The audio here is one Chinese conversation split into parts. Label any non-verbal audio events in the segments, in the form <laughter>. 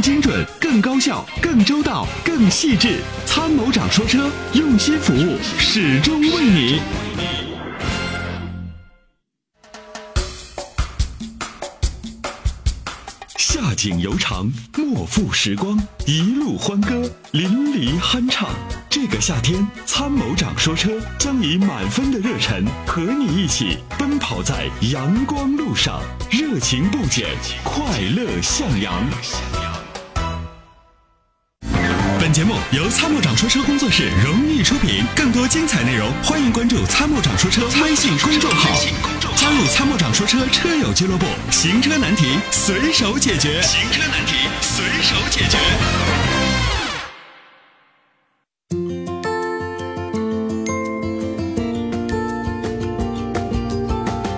精准、更高效、更周到、更细致。参谋长说车，用心服务，始终为你。夏景悠长，莫负时光，一路欢歌，淋漓酣畅。这个夏天，参谋长说车将以满分的热忱和你一起奔跑在阳光路上，热情不减，快乐向阳。本节目由参谋长说车工作室荣誉出品，更多精彩内容欢迎关注参谋长说车微信公众号，加入参谋长说车车友俱乐部，行车难题随手解决。行车难题随手解决。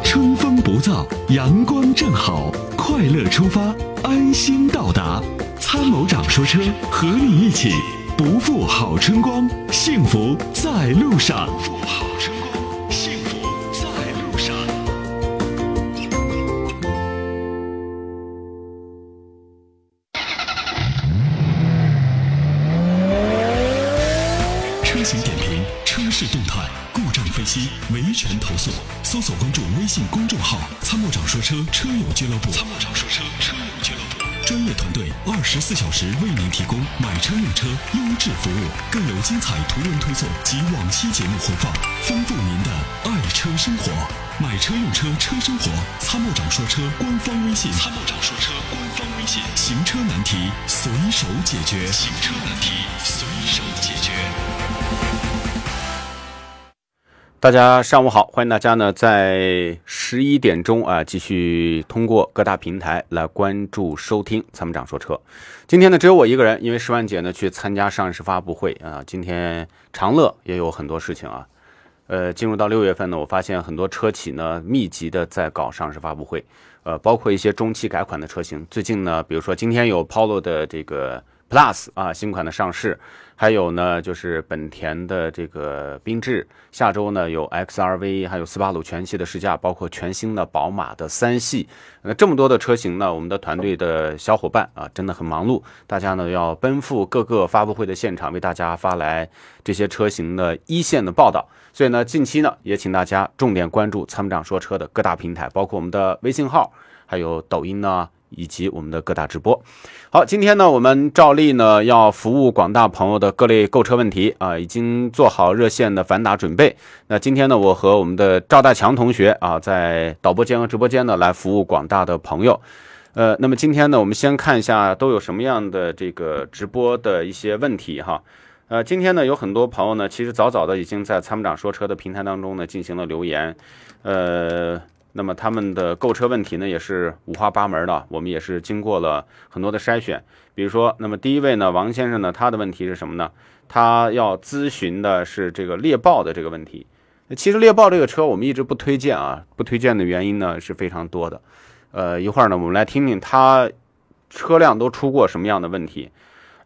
春风不燥，阳光正好，快乐出发，安心到达。参谋长说车，和你一起不负好春光，幸福在路上。不负好春光，幸福在路上。车型点评、车市动态、故障分析、维权投诉，搜索关注微信公众号“参谋长说车车友俱乐部”。参谋长说车车友俱乐部，队二十四小时为您提供买车用车优质服务，更有精彩图文推送及往期节目回放，丰富您的爱车生活。买车用车车生活，参谋长说车官方微信。参谋长说车官方微信，行车难题随手解决。行车难题随手解决。大家上午好，欢迎大家呢在十一点钟啊继续通过各大平台来关注收听参谋长说车。今天呢只有我一个人，因为石万姐呢去参加上市发布会啊。今天长乐也有很多事情啊。呃，进入到六月份呢，我发现很多车企呢密集的在搞上市发布会，呃，包括一些中期改款的车型。最近呢，比如说今天有 Polo 的这个 Plus 啊新款的上市，还有呢就是本田的这个缤智，下周呢有 XRV，还有斯巴鲁全系的试驾，包括全新的宝马的三系。那这么多的车型呢，我们的团队的小伙伴啊真的很忙碌，大家呢要奔赴各个发布会的现场，为大家发来这些车型的一线的报道。所以呢，近期呢，也请大家重点关注参谋长说车的各大平台，包括我们的微信号，还有抖音呢，以及我们的各大直播。好，今天呢，我们照例呢要服务广大朋友的各类购车问题啊，已经做好热线的反打准备。那今天呢，我和我们的赵大强同学啊，在导播间和直播间呢来服务广大的朋友。呃，那么今天呢，我们先看一下都有什么样的这个直播的一些问题哈。呃，今天呢，有很多朋友呢，其实早早的已经在参谋长说车的平台当中呢进行了留言，呃，那么他们的购车问题呢也是五花八门的，我们也是经过了很多的筛选。比如说，那么第一位呢，王先生呢，他的问题是什么呢？他要咨询的是这个猎豹的这个问题。其实猎豹这个车我们一直不推荐啊，不推荐的原因呢是非常多的。呃，一会儿呢，我们来听听他车辆都出过什么样的问题。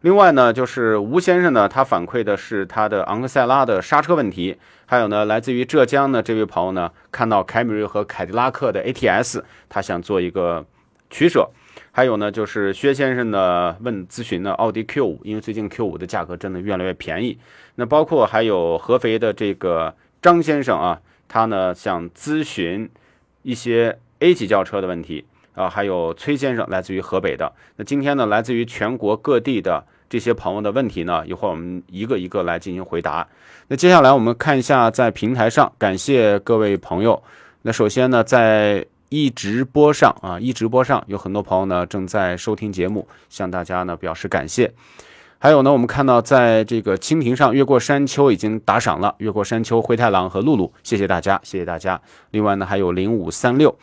另外呢，就是吴先生呢，他反馈的是他的昂克赛拉的刹车问题，还有呢，来自于浙江的这位朋友呢，看到凯美瑞和凯迪拉克的 ATS，他想做一个取舍。还有呢，就是薛先生呢问咨询呢奥迪 Q 五，因为最近 Q 五的价格真的越来越便宜。那包括还有合肥的这个张先生啊，他呢想咨询一些 A 级轿车的问题。啊，还有崔先生，来自于河北的。那今天呢，来自于全国各地的这些朋友的问题呢，一会儿我们一个一个来进行回答。那接下来我们看一下在平台上，感谢各位朋友。那首先呢，在一直播上啊，一直播上有很多朋友呢正在收听节目，向大家呢表示感谢。还有呢，我们看到在这个蜻蜓上，越过山丘已经打赏了，越过山丘、灰太狼和露露，谢谢大家，谢谢大家。另外呢，还有零五三六。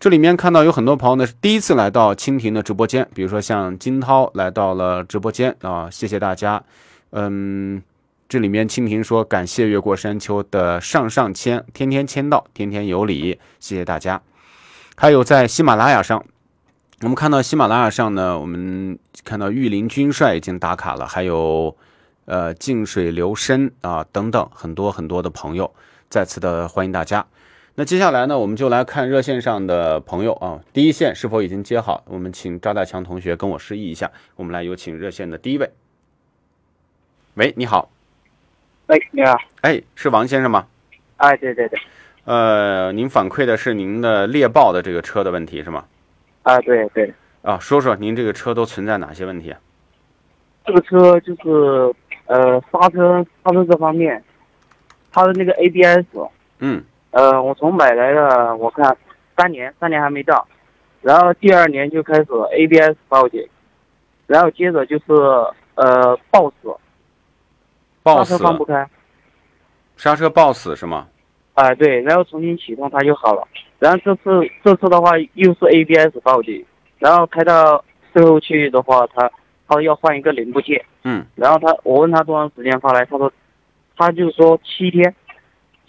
这里面看到有很多朋友呢是第一次来到蜻蜓的直播间，比如说像金涛来到了直播间啊，谢谢大家。嗯，这里面蜻蜓说感谢越过山丘的上上签，天天签到，天天有礼，谢谢大家。还有在喜马拉雅上，我们看到喜马拉雅上呢，我们看到御林军帅已经打卡了，还有呃静水流深啊等等很多很多的朋友，再次的欢迎大家。那接下来呢，我们就来看热线上的朋友啊，第一线是否已经接好？我们请赵大强同学跟我示意一下。我们来有请热线的第一位。喂，你好。喂，你好。哎，是王先生吗？哎，对对对。呃，您反馈的是您的猎豹的这个车的问题是吗？啊，对对。啊，说说您这个车都存在哪些问题？这个车就是呃刹车刹车这方面，它的那个 ABS，嗯，呃，我从买来的我看三年三年还没到，然后第二年就开始 ABS 报警，然后接着就是呃抱死，抱死刹车放不开，刹车抱死是吗？啊对，然后重新启动它就好了，然后这次这次的话又是 ABS 报警，然后开到售后去的话，他他要换一个零部件。嗯，然后他，我问他多长时间发来，他说，他就说七天，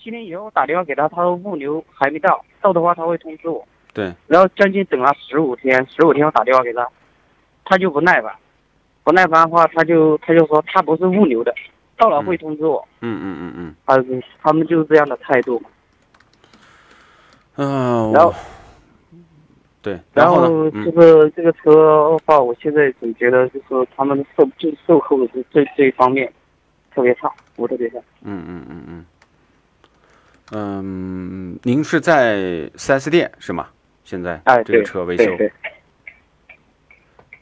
七天以后我打电话给他，他说物流还没到，到的话他会通知我。对。然后将近等了十五天，十五天我打电话给他，他就不耐烦，不耐烦的话，他就他就说他不是物流的，到了会通知我。嗯嗯嗯嗯。他是他们就是这样的态度。嗯。然后。对，然后就是这个车的话，我现在总觉得就是他们售就售后这这这一方面特别差，我特别差。嗯嗯嗯嗯。嗯，您是在四 S 店是吗？现在这个车维修。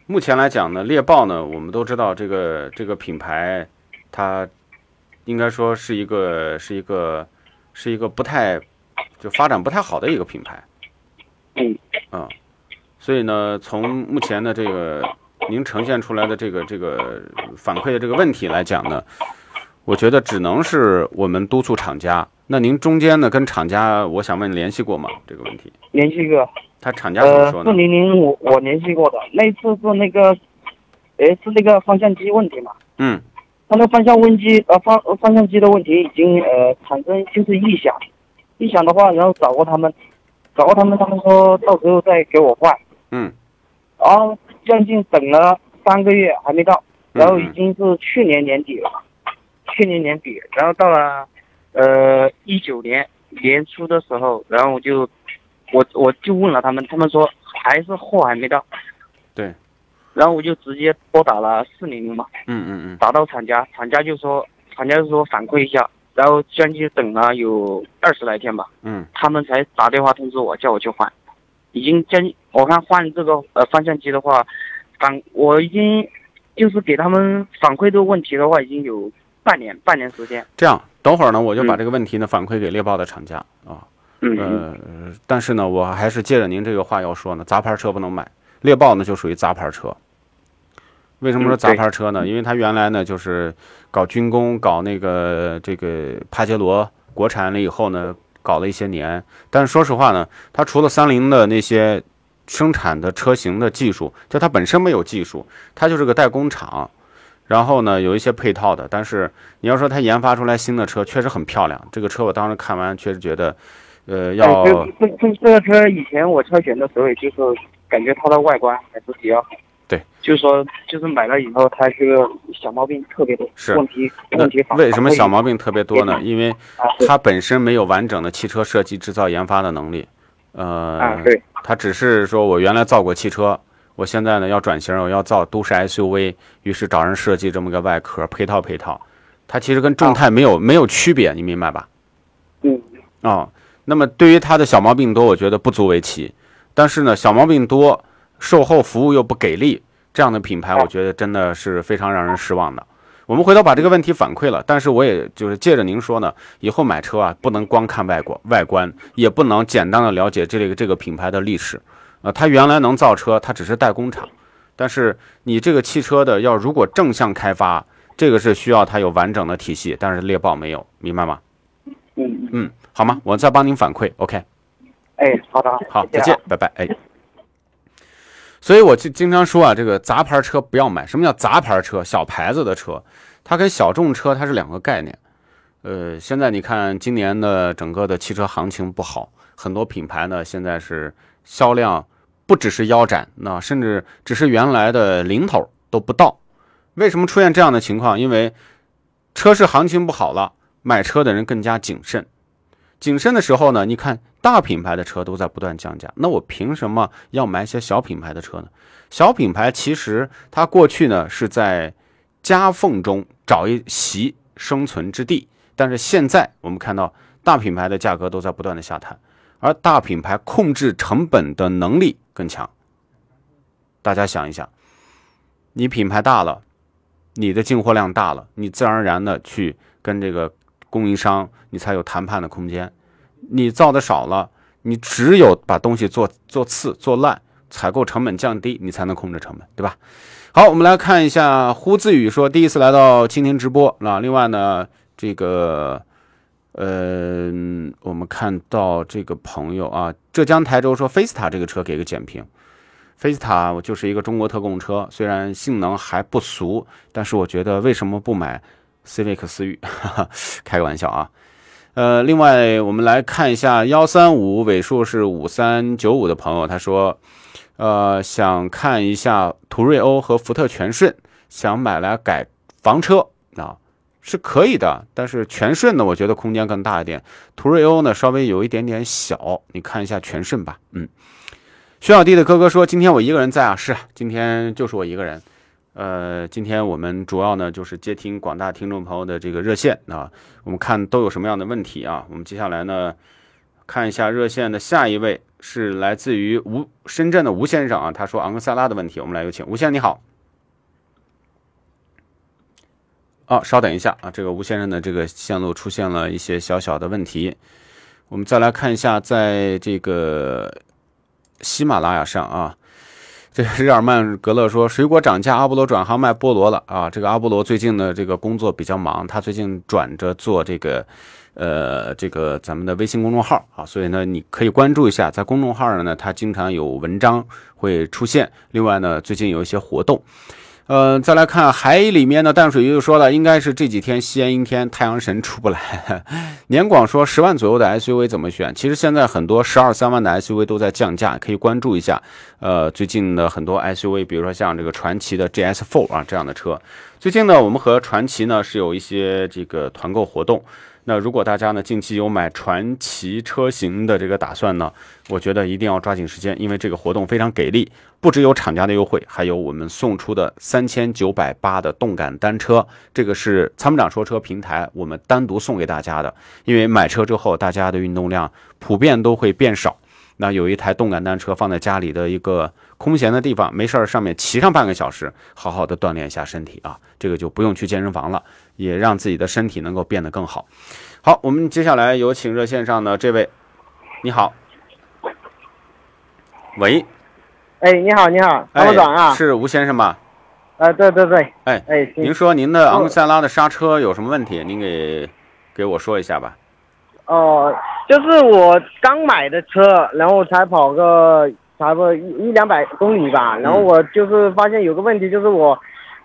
目前来讲呢，猎豹呢，我们都知道这个这个品牌，它应该说是一个是一个是一个不太就发展不太好的一个品牌。嗯。啊，所以呢，从目前的这个您呈现出来的这个这个反馈的这个问题来讲呢，我觉得只能是我们督促厂家。那您中间呢跟厂家，我想问联系过吗？这个问题？联系过。他厂家怎么说呢？四零零我我联系过的，那次是那个，哎是那个方向机问题嘛？嗯。他那方向问机呃方方向机的问题已经呃产生就是异响，异响的话，然后找过他们。找过他们他们说到时候再给我换，嗯，然后将近等了三个月还没到，然后已经是去年年底了，去年年底，然后到了呃一九年年初的时候，然后我就我我就问了他们，他们说还是货还没到，对，然后我就直接拨打了四零零嘛，嗯嗯嗯，打到厂家，厂家就说厂家就说反馈一下。然后将近等了有二十来天吧，嗯，他们才打电话通知我，叫我去换，已经将近我看换这个呃方向机的话，反我已经就是给他们反馈这个问题的话，已经有半年半年时间。这样，等会儿呢，我就把这个问题呢反馈给猎豹的厂家啊，嗯，呃，但是呢，我还是借着您这个话要说呢，杂牌车不能买，猎豹呢就属于杂牌车。为什么说杂牌车呢？因为它原来呢就是搞军工，搞那个这个帕杰罗国产了以后呢，搞了一些年。但是说实话呢，它除了三菱的那些生产的车型的技术，就它本身没有技术，它就是个代工厂。然后呢，有一些配套的。但是你要说它研发出来新的车，确实很漂亮。这个车我当时看完，确实觉得，呃，要这这这个车以前我挑选的时候，也就是感觉它的外观还是比较好。对，就是说，就是买了以后，它这个小毛病特别多，是问题问题为什么小毛病特别多呢？因为它本身没有完整的汽车设计、制造、研发的能力。呃，对，它只是说我原来造过汽车，我现在呢要转型，我要造都市 SUV，于是找人设计这么个外壳，配套配套。它其实跟众泰没有没有区别，你明白吧？嗯。哦，那么对于它的小毛病多，我觉得不足为奇。但是呢，小毛病多。售后服务又不给力，这样的品牌，我觉得真的是非常让人失望的。我们回头把这个问题反馈了，但是我也就是借着您说呢，以后买车啊，不能光看外观，外观也不能简单的了解这个这个品牌的历史。呃，它原来能造车，它只是代工厂，但是你这个汽车的要如果正向开发，这个是需要它有完整的体系，但是猎豹没有，明白吗？嗯嗯，好吗？我再帮您反馈，OK。哎，好的，好，再见，拜拜，哎。所以，我就经常说啊，这个杂牌车不要买。什么叫杂牌车？小牌子的车，它跟小众车它是两个概念。呃，现在你看，今年的整个的汽车行情不好，很多品牌呢现在是销量不只是腰斩，那甚至只是原来的零头都不到。为什么出现这样的情况？因为车市行情不好了，买车的人更加谨慎。谨慎的时候呢，你看大品牌的车都在不断降价，那我凭什么要买一些小品牌的车呢？小品牌其实它过去呢是在夹缝中找一席生存之地，但是现在我们看到大品牌的价格都在不断的下探，而大品牌控制成本的能力更强。大家想一想，你品牌大了，你的进货量大了，你自然而然的去跟这个供应商，你才有谈判的空间。你造的少了，你只有把东西做做次做烂。采购成本降低，你才能控制成本，对吧？好，我们来看一下呼字语说第一次来到蜻蜓直播啊。另外呢，这个呃，我们看到这个朋友啊，浙江台州说菲斯塔这个车给个简评。菲斯塔我就是一个中国特供车，虽然性能还不俗，但是我觉得为什么不买 Civic 思域？<laughs> 开个玩笑啊。呃，另外我们来看一下幺三五尾数是五三九五的朋友，他说。呃，想看一下途锐欧和福特全顺，想买来改房车，是可以的。但是全顺呢，我觉得空间更大一点。途锐欧呢，稍微有一点点小。你看一下全顺吧。嗯，徐小弟的哥哥说，今天我一个人在啊，是，今天就是我一个人。呃，今天我们主要呢就是接听广大听众朋友的这个热线啊，我们看都有什么样的问题啊？我们接下来呢，看一下热线的下一位。是来自于吴深圳的吴先生啊，他说昂克赛拉的问题，我们来有请吴先生，你好。哦，稍等一下啊，这个吴先生的这个线路出现了一些小小的问题，我们再来看一下，在这个喜马拉雅上啊，这日耳曼格勒说水果涨价，阿波罗转行卖菠萝了啊，这个阿波罗最近的这个工作比较忙，他最近转着做这个。呃，这个咱们的微信公众号啊，所以呢，你可以关注一下，在公众号上呢，它经常有文章会出现。另外呢，最近有一些活动。呃，再来看海里面的淡水鱼就说了，应该是这几天西安阴天，太阳神出不来。年广说十万左右的 SUV 怎么选？其实现在很多十二三万的 SUV 都在降价，可以关注一下。呃，最近的很多 SUV，比如说像这个传祺的 GS4 啊这样的车，最近呢，我们和传奇呢是有一些这个团购活动。那如果大家呢近期有买传奇车型的这个打算呢，我觉得一定要抓紧时间，因为这个活动非常给力，不只有厂家的优惠，还有我们送出的三千九百八的动感单车，这个是参谋长说车平台我们单独送给大家的，因为买车之后大家的运动量普遍都会变少。那有一台动感单车放在家里的一个空闲的地方，没事儿上面骑上半个小时，好好的锻炼一下身体啊，这个就不用去健身房了，也让自己的身体能够变得更好。好，我们接下来有请热线上的这位，你好，喂，哎，你好，你好，参谋长啊，是吴先生吧？呃，对对对，哎哎，您说您的昂克赛拉的刹车有什么问题？您给给我说一下吧。哦，就是我刚买的车，然后才跑个差不多一一两百公里吧，然后我就是发现有个问题，就是我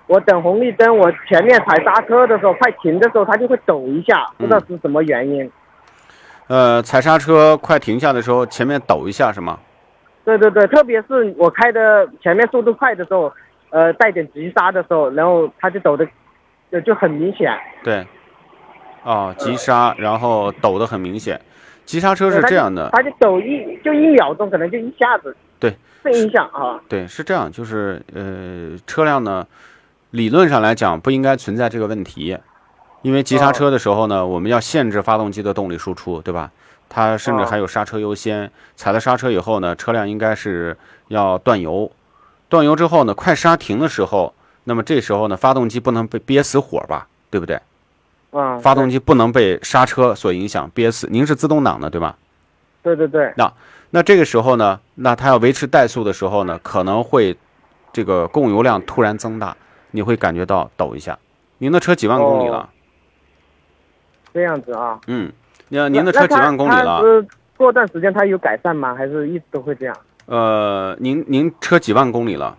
我等红绿灯，我前面踩刹车的时候，快停的时候，它就会抖一下，不知道是什么原因。呃，踩刹车快停下的时候，前面抖一下是吗？对对对，特别是我开的前面速度快的时候，呃，带点急刹的时候，然后它就抖的就就很明显。对。哦，急刹，然后抖的很明显。急刹车是这样的，它就抖一就一秒钟，可能就一下子。对，震一下啊。对，是这样，就是呃，车辆呢，理论上来讲不应该存在这个问题，因为急刹车的时候呢，我们要限制发动机的动力输出，对吧？它甚至还有刹车优先，踩了刹车以后呢，车辆应该是要断油，断油之后呢，快刹停的时候，那么这时候呢，发动机不能被憋死火吧，对不对？发动机不能被刹车所影响憋死。您是自动挡的对吧？对对对。那那这个时候呢，那它要维持怠速的时候呢，可能会这个供油量突然增大，你会感觉到抖一下。您的车几万公里了？这样子啊。嗯，那您的车几万公里了？过段时间它有改善吗？还是一直都会这样？呃，您您车几万公里了？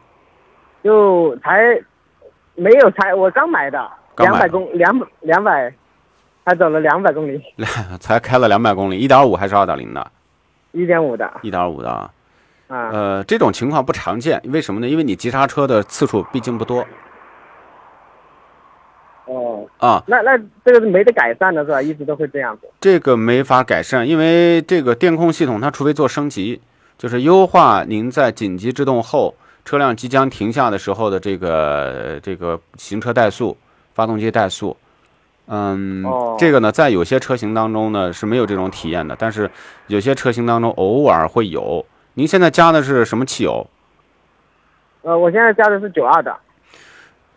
就才没有才，我刚买的。两百公两百两百，才走了两百公里，<laughs> 才开了两百公里，一点五还是二点零的？一点五的，一点五的啊。啊，呃，这种情况不常见，为什么呢？因为你急刹车的次数毕竟不多。哦，啊。那那这个是没得改善的是吧？一直都会这样子。这个没法改善，因为这个电控系统它除非做升级，就是优化您在紧急制动后，车辆即将停下的时候的这个这个行车怠速、发动机怠速。嗯，哦这个呢，在有些车型当中呢是没有这种体验的，但是有些车型当中偶尔会有。您现在加的是什么汽油？呃，我现在加的是九二的，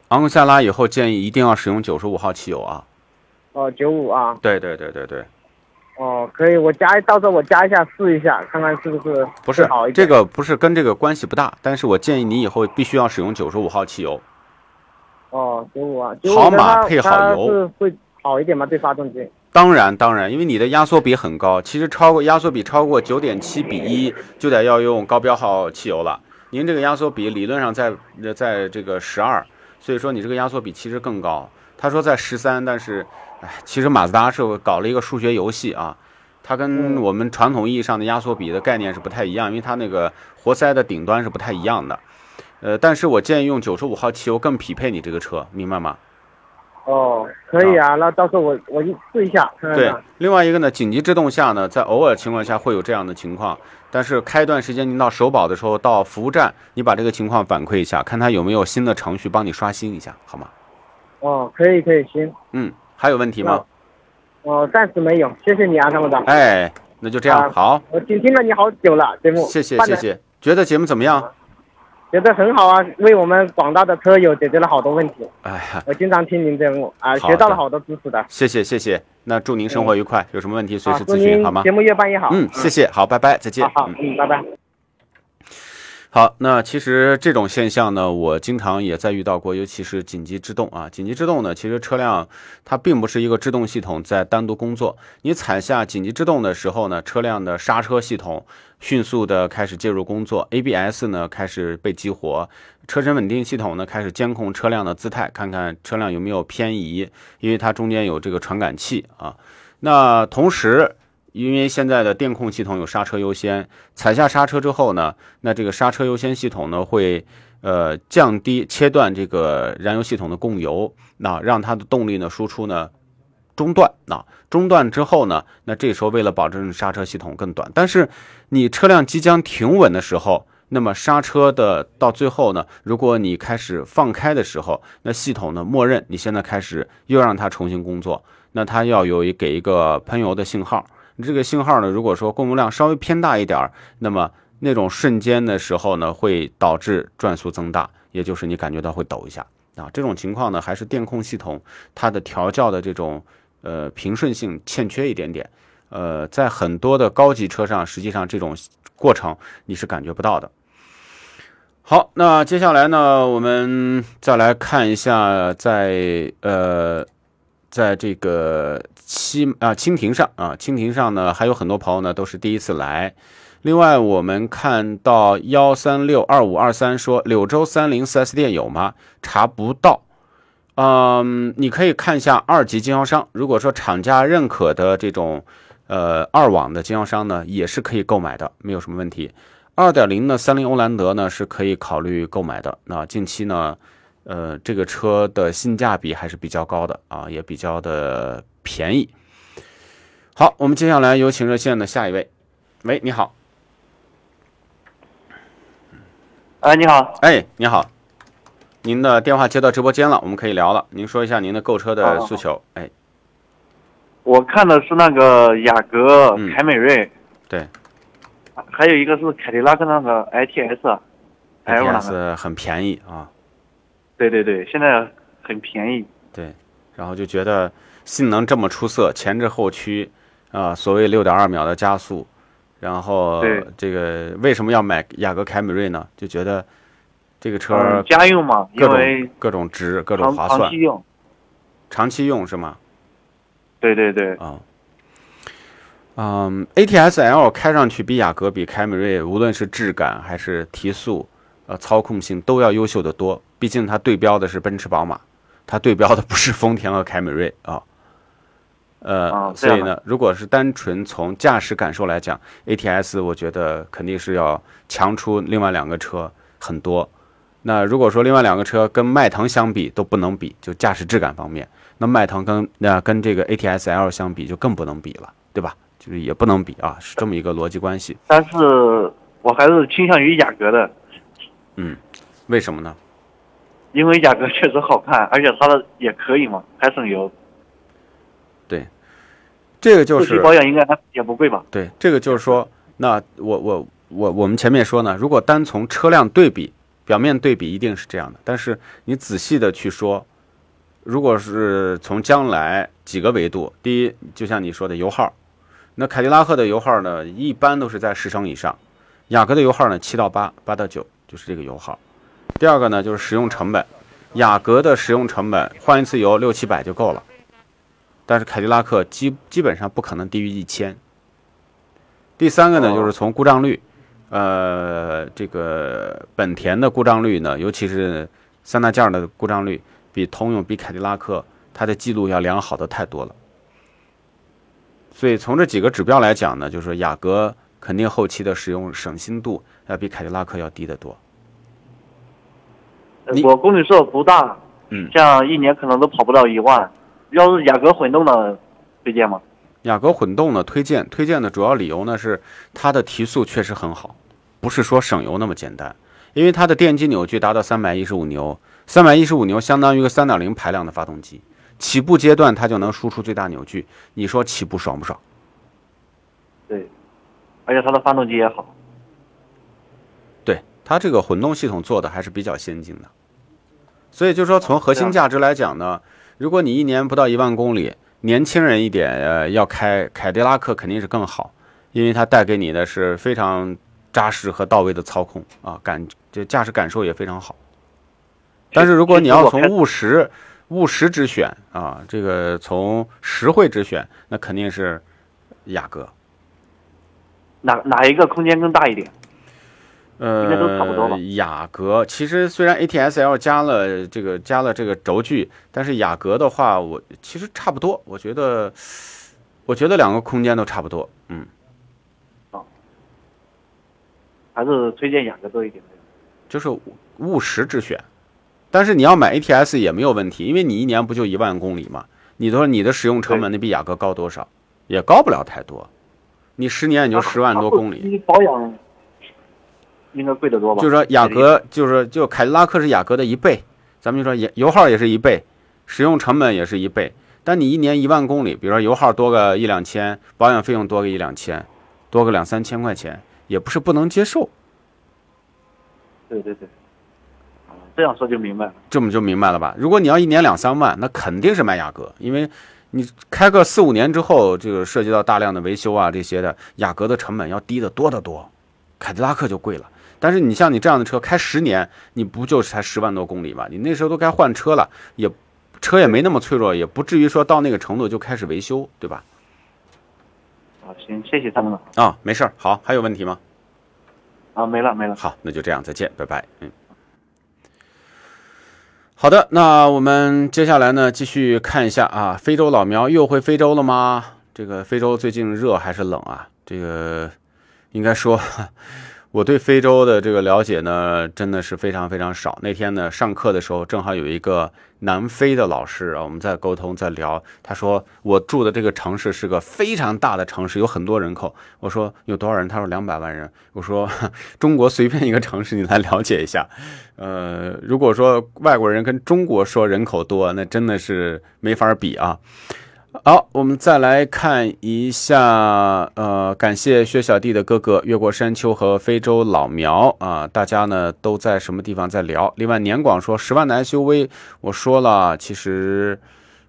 昂克赛拉以后建议一定要使用九十五号汽油啊。哦，九五啊，对对对对对，哦，可以，我加，到时候我加一下试一下，看看是不是不是好一点。这个不是跟这个关系不大，但是我建议你以后必须要使用九十五号汽油。哦，九五啊，好95它马配好油是会好一点吗？对发动机？当然，当然，因为你的压缩比很高，其实超过压缩比超过九点七比一，就得要用高标号汽油了。您这个压缩比理论上在呃在这个十二，所以说你这个压缩比其实更高。他说在十三，但是，哎，其实马自达是搞了一个数学游戏啊，它跟嗯我们传统意义上的压缩比的概念是不太一样，因为它那个活塞的顶端是不太一样的。呃，但是我建议用九十五号汽油更匹配你这个车，明白吗？哦，可以啊，那到时候我我去试一下看看对。，另外一个呢，紧急制动下呢，在偶尔情况下会有这样的情况，但是开一段时间您到首保的时候，到服务站，你把这个情况反馈一下，看他有没有新的程序帮你刷新一下，好吗？哦，可以可以，行。嗯，还有问题吗？哦，暂时没有，谢谢你啊，参谋长。哎，那就这样，啊好，我听听了你好久了，节目。谢谢谢谢，觉得节目怎么样？觉得很好啊，为我们广大的车友解决了好多问题。哎呀，我经常听您节目啊，学到了好多知识的。谢谢谢谢，那祝您生活愉快，有什么问题随啊，时咨询好吗节？目越办越好。嗯，谢谢，好，拜拜，再见。好嗯，拜拜。好，那其实这种现象呢，我经常也在遇到过，尤其是紧急制动啊。紧急制动呢，其实车辆它并不是一个制动系统在单独工作。你踩下紧急制动的时候呢，车辆的刹车系统迅速的开始介入工作，ABS 呢开始被激活，车身稳定系统呢开始监控车辆的姿态，看看车辆有没有偏移，因为它中间有这个传感器啊。那同时，因为现在的电控系统有刹车优先，踩下刹车之后呢，那这个刹车优先系统呢会呃降低切断这个燃油系统的供油，那让它的动力呢输出呢中断。那中断之后呢，那这时候为了保证刹车系统更短，但是你车辆即将停稳的时候。那么刹车的到最后呢，如果你开始放开的时候，那系统呢默认你现在开始又让它重新工作，那它要有一给一个喷油的信号。这个信号呢，如果说供油量稍微偏大一点儿，那么那种瞬间的时候呢，会导致转速增大，也就是你感觉到会抖一下啊。这种情况呢，还是电控系统它的调教的这种呃平顺性欠缺一点点。呃，在很多的高级车上，实际上这种过程你是感觉不到的。好，那接下来呢，我们再来看一下在呃，在这个七啊蜻蜓上啊，蜻蜓上呢还有很多朋友呢都是第一次来。另外，我们看到幺三六二五二三说柳州三菱 4S 店有吗？查不到。嗯，你可以看一下二级经销商，如果说厂家认可的这种呃二网的经销商呢，也是可以购买的，没有什么问题。二点零的三菱欧蓝德呢是可以考虑购买的。那近期呢，呃，这个车的性价比还是比较高的啊，也比较的便宜。好，我们接下来有请热线的下一位。喂，你好，哎，你好，哎，你好，您的电话接到直播间了，我们可以聊了。您说一下您的购车的诉求。哎，我看的是那个雅阁、嗯凯美瑞，对还有一个是凯迪拉克那个 ITS，，，ITS 很便宜啊，对对对，现在很便宜。对，然后就觉得性能这么出色，前置后驱啊，所谓六点二秒的加速，然后这个为什么要买雅阁凯美瑞呢？就觉得这个车嗯，家用嘛，各因为种各种值，各种划算长期，用。长期用是吗？对对对，啊，嗯，ATS L 开上去比雅阁、比凯美瑞，无论是质感还是提速、呃操控性都要优秀的多。毕竟它对标的是奔驰、宝马，它对标的不是丰田和凯美瑞啊。呃，所以呢，如果是单纯从驾驶感受来讲，ATS 我觉得肯定是要强出另外两个车很多。那如果说另外两个车跟迈腾相比都不能比，就驾驶质感方面，那迈腾跟那、跟这个 ATS L 相比就更不能比了，对吧？就是也不能比啊，是这么一个逻辑关系。但是我还是倾向于雅阁的，嗯，为什么呢？因为雅阁确实好看，而且它的也可以嘛，还省油，对这个就是保养应该还也不贵吧？对，这个就是说，那我我我我们前面说呢，如果单从车辆对比，表面对比一定是这样的，但是你仔细的去说，如果是从将来几个维度，第一，就像你说的油耗，那凯迪拉克的油耗呢，一般都是在十升以上，雅阁的油耗呢七到八，八到九，就是这个油耗。第二个呢，就是使用成本，雅阁的使用成本换一次油六七百就够了。但是凯迪拉克基基本上不可能低于一千。第三个呢，就是从故障率，呃，这个本田的故障率呢，尤其是三大件的故障率，比通用、比凯迪拉克它的记录要良好的太多了。所以从这几个指标来讲呢，就是雅阁肯定后期的使用省心度要比凯迪拉克要低得多。我公里数不大，嗯，像一年可能都跑不到一万。要是雅阁混动的，推荐吗？雅阁混动呢，推荐推荐的主要理由呢是它的提速确实很好，不是说省油那么简单，因为它的电机扭矩达到三百一十五牛，三百一十五牛相当于一个三点零排量的发动机，起步阶段它就能输出最大扭矩，你说起步爽不爽？对，而且它的发动机也好。对，它这个混动系统做的还是比较先进的，所以就说从核心价值来讲呢，如果你一年不到一万公里，年轻人一点，呃，要开凯迪拉克肯定是更好，因为它带给你的是非常扎实和到位的操控啊，感就驾驶感受也非常好。但是如果你要从务实务实之选啊，这个从实惠之选，那肯定是雅阁。哪哪一个空间更大一点？呃，应该都差不多吧雅阁其实虽然 ATS-L 加了这个加了这个轴距，但是雅阁的话，我其实差不多。我觉得，我觉得两个空间都差不多。嗯，还是推荐雅阁多一点？就是务实之选。但是你要买 ATS 也没有问题，因为你一年不就一万公里嘛？你说你的使用成本，那比雅阁高多少？也高不了太多。你十年也就十万多公里。你保养应该贵得多吧？就是说雅阁就是就凯迪拉克是雅阁的一倍，咱们就说油油耗也是一倍，使用成本也是一倍。但你一年一万公里，比如说油耗多个一两千，保养费用多个一两千，多个两三千块钱，也不是不能接受。对对对，啊，这样说就明白了。这么就明白了吧？如果你要一年两三万，那肯定是买雅阁，因为你开个四五年之后，这个涉及到大量的维修啊这些的，雅阁的成本要低得多得多，凯迪拉克就贵了。但是你像你这样的车开十年，你不就才十万多公里吗？你那时候都该换车了，也车也没那么脆弱，也不至于说到那个程度就开始维修，对吧？好，行，谢谢参谋长。啊，没事儿，好，还有问题吗？啊，没了没了。好，那就这样，再见，拜拜。嗯，好的，那我们接下来呢，继续看一下啊，非洲老苗又回非洲了吗？这个非洲最近热还是冷啊？这个应该说，我对非洲的这个了解呢，真的是非常非常少。那天呢，上课的时候正好有一个南非的老师啊，我们在沟通在聊，他说我住的这个城市是个非常大的城市，有很多人口。我说有多少人？他说两百万人。我说 <laughs> 中国随便一个城市你来了解一下，呃，如果说外国人跟中国说人口多，那真的是没法比啊。好，我们再来看一下，呃，感谢薛小弟的哥哥越过山丘和非洲老苗啊，大家呢都在什么地方在聊？另外，年广说十万的 SUV，我说了，其实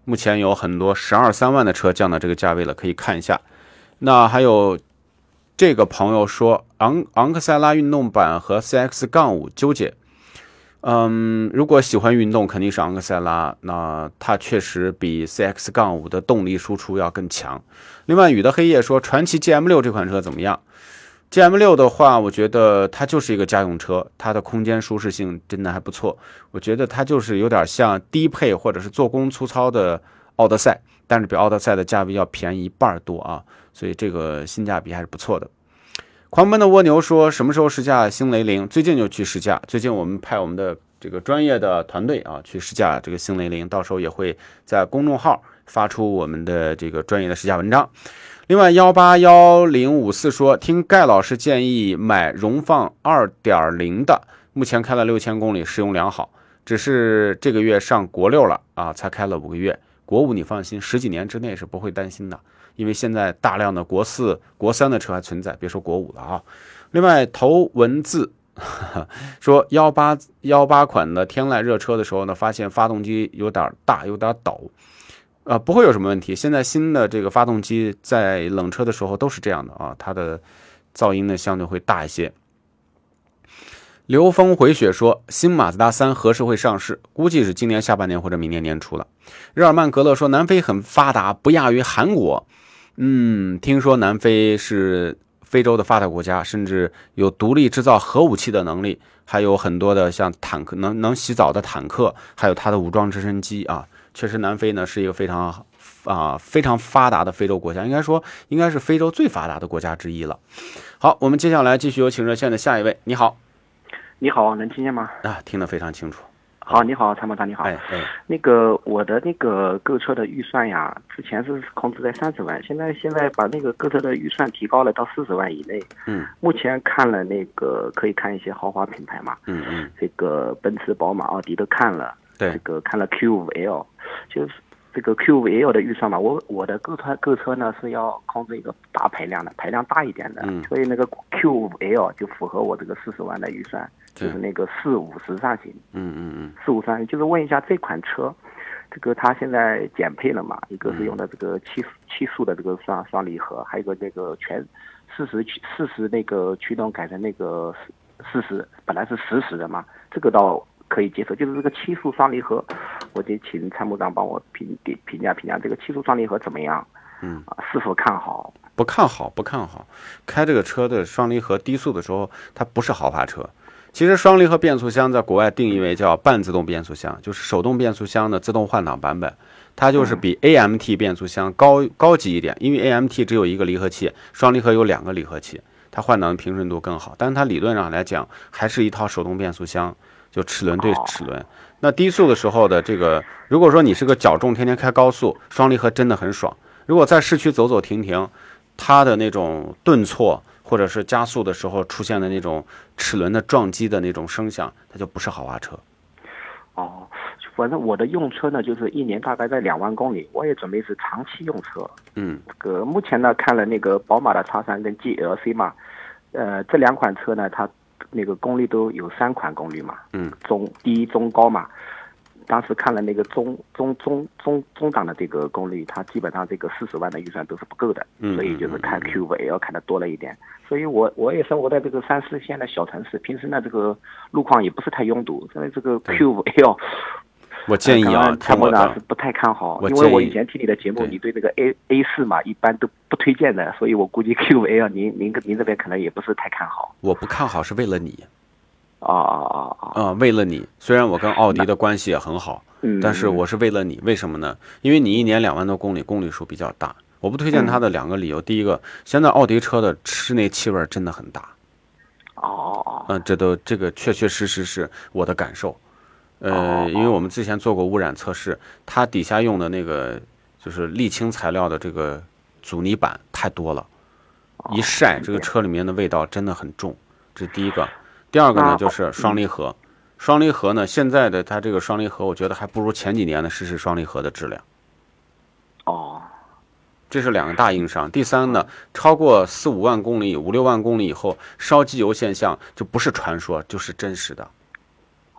目前有很多十二三万的车降到这个价位了，可以看一下。那还有这个朋友说，昂昂克赛拉运动版和 CX 杠五纠结。嗯，如果喜欢运动，肯定是昂克赛拉。那它确实比 CX 杠五的动力输出要更强。另外，雨的黑夜说，传祺 GM 六这款车怎么样？GM 六的话，我觉得它就是一个家用车，它的空间舒适性真的还不错。我觉得它就是有点像低配或者是做工粗糙的奥德赛，但是比奥德赛的价位要便宜一半多啊，所以这个性价比还是不错的。狂奔的蜗牛说什么时候试驾新雷凌？最近就去试驾。最近我们派我们的这个专业的团队啊去试驾这个新雷凌，到时候也会在公众号发出我们的这个专业的试驾文章。另外，幺八幺零五四说，听盖老师建议买荣放二点零的，目前开了六千公里，使用良好，只是这个月上国六了啊，才开了五个月。国五你放心，十几年之内是不会担心的，因为现在大量的国四、国三的车还存在，别说国五了啊。另外，头文字 <laughs> 说幺八幺八款的天籁热车的时候呢，发现发动机有点大，有点抖。呃，不会有什么问题。现在新的这个发动机在冷车的时候都是这样的啊，它的噪音呢相对会大一些。流风回雪说，新马自达三何时会上市？估计是今年下半年或者明年年初了。日耳曼格勒说，南非很发达，不亚于韩国。嗯，听说南非是非洲的发达国家，甚至有独立制造核武器的能力，还有很多的像坦克能能洗澡的坦克，还有它的武装直升机啊。确实，南非呢是一个非常啊非常发达的非洲国家，应该说应该是非洲最发达的国家之一了。好，我们接下来继续有请热线的下一位。你好，你好，能听见吗？啊，听得非常清楚。好，你好，参谋长，你好。哎哎，那个我的那个购车的预算呀，之前是控制在三十万，现在现在把那个购车的预算提高了到四十万以内。嗯。目前看了那个可以看一些豪华品牌嘛？嗯嗯。这个奔驰、宝马、奥迪都看了。对。这个看了 Q 五 L。就是这个 Q 五 L 的预算嘛，我我的购车购车呢是要控制一个大排量的，排量大一点的，所以那个 Q 五 L 就符合我这个四十万的预算，就是那个四五十上行。嗯嗯嗯。四五三，就是问一下这款车，这个它现在减配了嘛？一个是用的这个七七速的这个双双离合，还有个那个全四十驱四十那个驱动改成那个四十，本来是实时的嘛，这个倒。可以接受，就是这个七速双离合，我得请参谋长帮我评评评价评价这个七速双离合怎么样？嗯啊，是否看好？不看好，不看好。开这个车的双离合低速的时候，它不是豪华车。其实双离合变速箱在国外定义为叫半自动变速箱，就是手动变速箱的自动换挡版本，它就是比 AMT 变速箱高高级一点。因为 AMT 只有一个离合器，双离合有两个离合器，它换挡的平顺度更好。但是它理论上来讲，还是一套手动变速箱。就齿轮对齿轮，那低速的时候的这个，如果说你是个脚重，天天开高速，双离合真的很爽。如果在市区走走停停，它的那种顿挫或者是加速的时候出现的那种齿轮的撞击的那种声响，它就不是豪华车。哦，反正我的用车呢，就是一年大概在两万公里，我也准备是长期用车。嗯，这个目前呢，看了那个宝马的叉三跟 GLC 嘛，呃，这两款车呢，它。那个功率都有三款功率嘛，嗯，中低中高嘛，当时看了那个中中中中中档的这个功率，它基本上这个四十万的预算都是不够的，嗯，所以就是看 Q 五 L 看的多了一点，所以我我也生活在这个三四线的小城市，平时呢这个路况也不是太拥堵，所以这个 Q 五 L。我建议啊，参谋长是不太看好，因为我以前听你的节目，你对那个 A A 四嘛，一般都不推荐的，所以我估计 <laughs> Q A 您您您这边可能也不是太看好。我不看好是为了你，啊啊啊啊！为了你，虽然我跟奥迪的关系也很好，但是我是为了你，为什么呢？因为你一年两万多公里，公里数比较大。我不推荐它的两个理由，第一个，现在奥迪车的室内气味真的很大。哦哦哦。嗯，这都这个确确实实是我的感受。呃，因为我们之前做过污染测试，它底下用的那个就是沥青材料的这个阻尼板太多了，一晒这个车里面的味道真的很重。这是第一个，第二个呢就是双离合，双离合呢现在的它这个双离合，我觉得还不如前几年的湿式双离合的质量。哦，这是两个大硬伤。第三呢，超过四五万公里、五六万公里以后，烧机油现象就不是传说，就是真实的。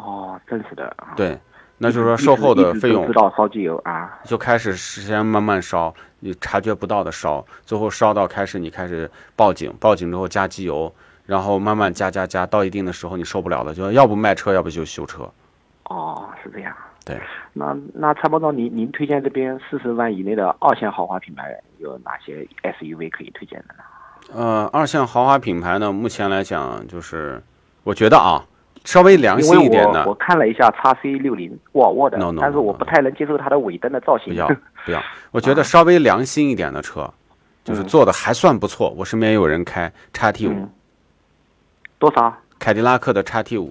哦，真是的对，那就是说售后的费用知道烧机油啊，就开始先慢慢烧，你察觉不到的烧，最后烧到开始你开始报警，报警之后加机油，然后慢慢加加加，到一定的时候你受不了了，就要不卖车，要不就修车。哦，是这样。对，那那参谋长，您您推荐这边四十万以内的二线豪华品牌有哪些 SUV 可以推荐的呢？呃，二线豪华品牌呢，目前来讲就是我觉得啊。稍微良心一点的，我看了一下叉 C 六零沃尔沃的，但是我不太能接受它的尾灯的造型。不要 <laughs> 不要，我觉得稍微良心一点的车，就是做的还算不错。我身边有人开叉 T 五多少？凯迪拉克的叉 T 五，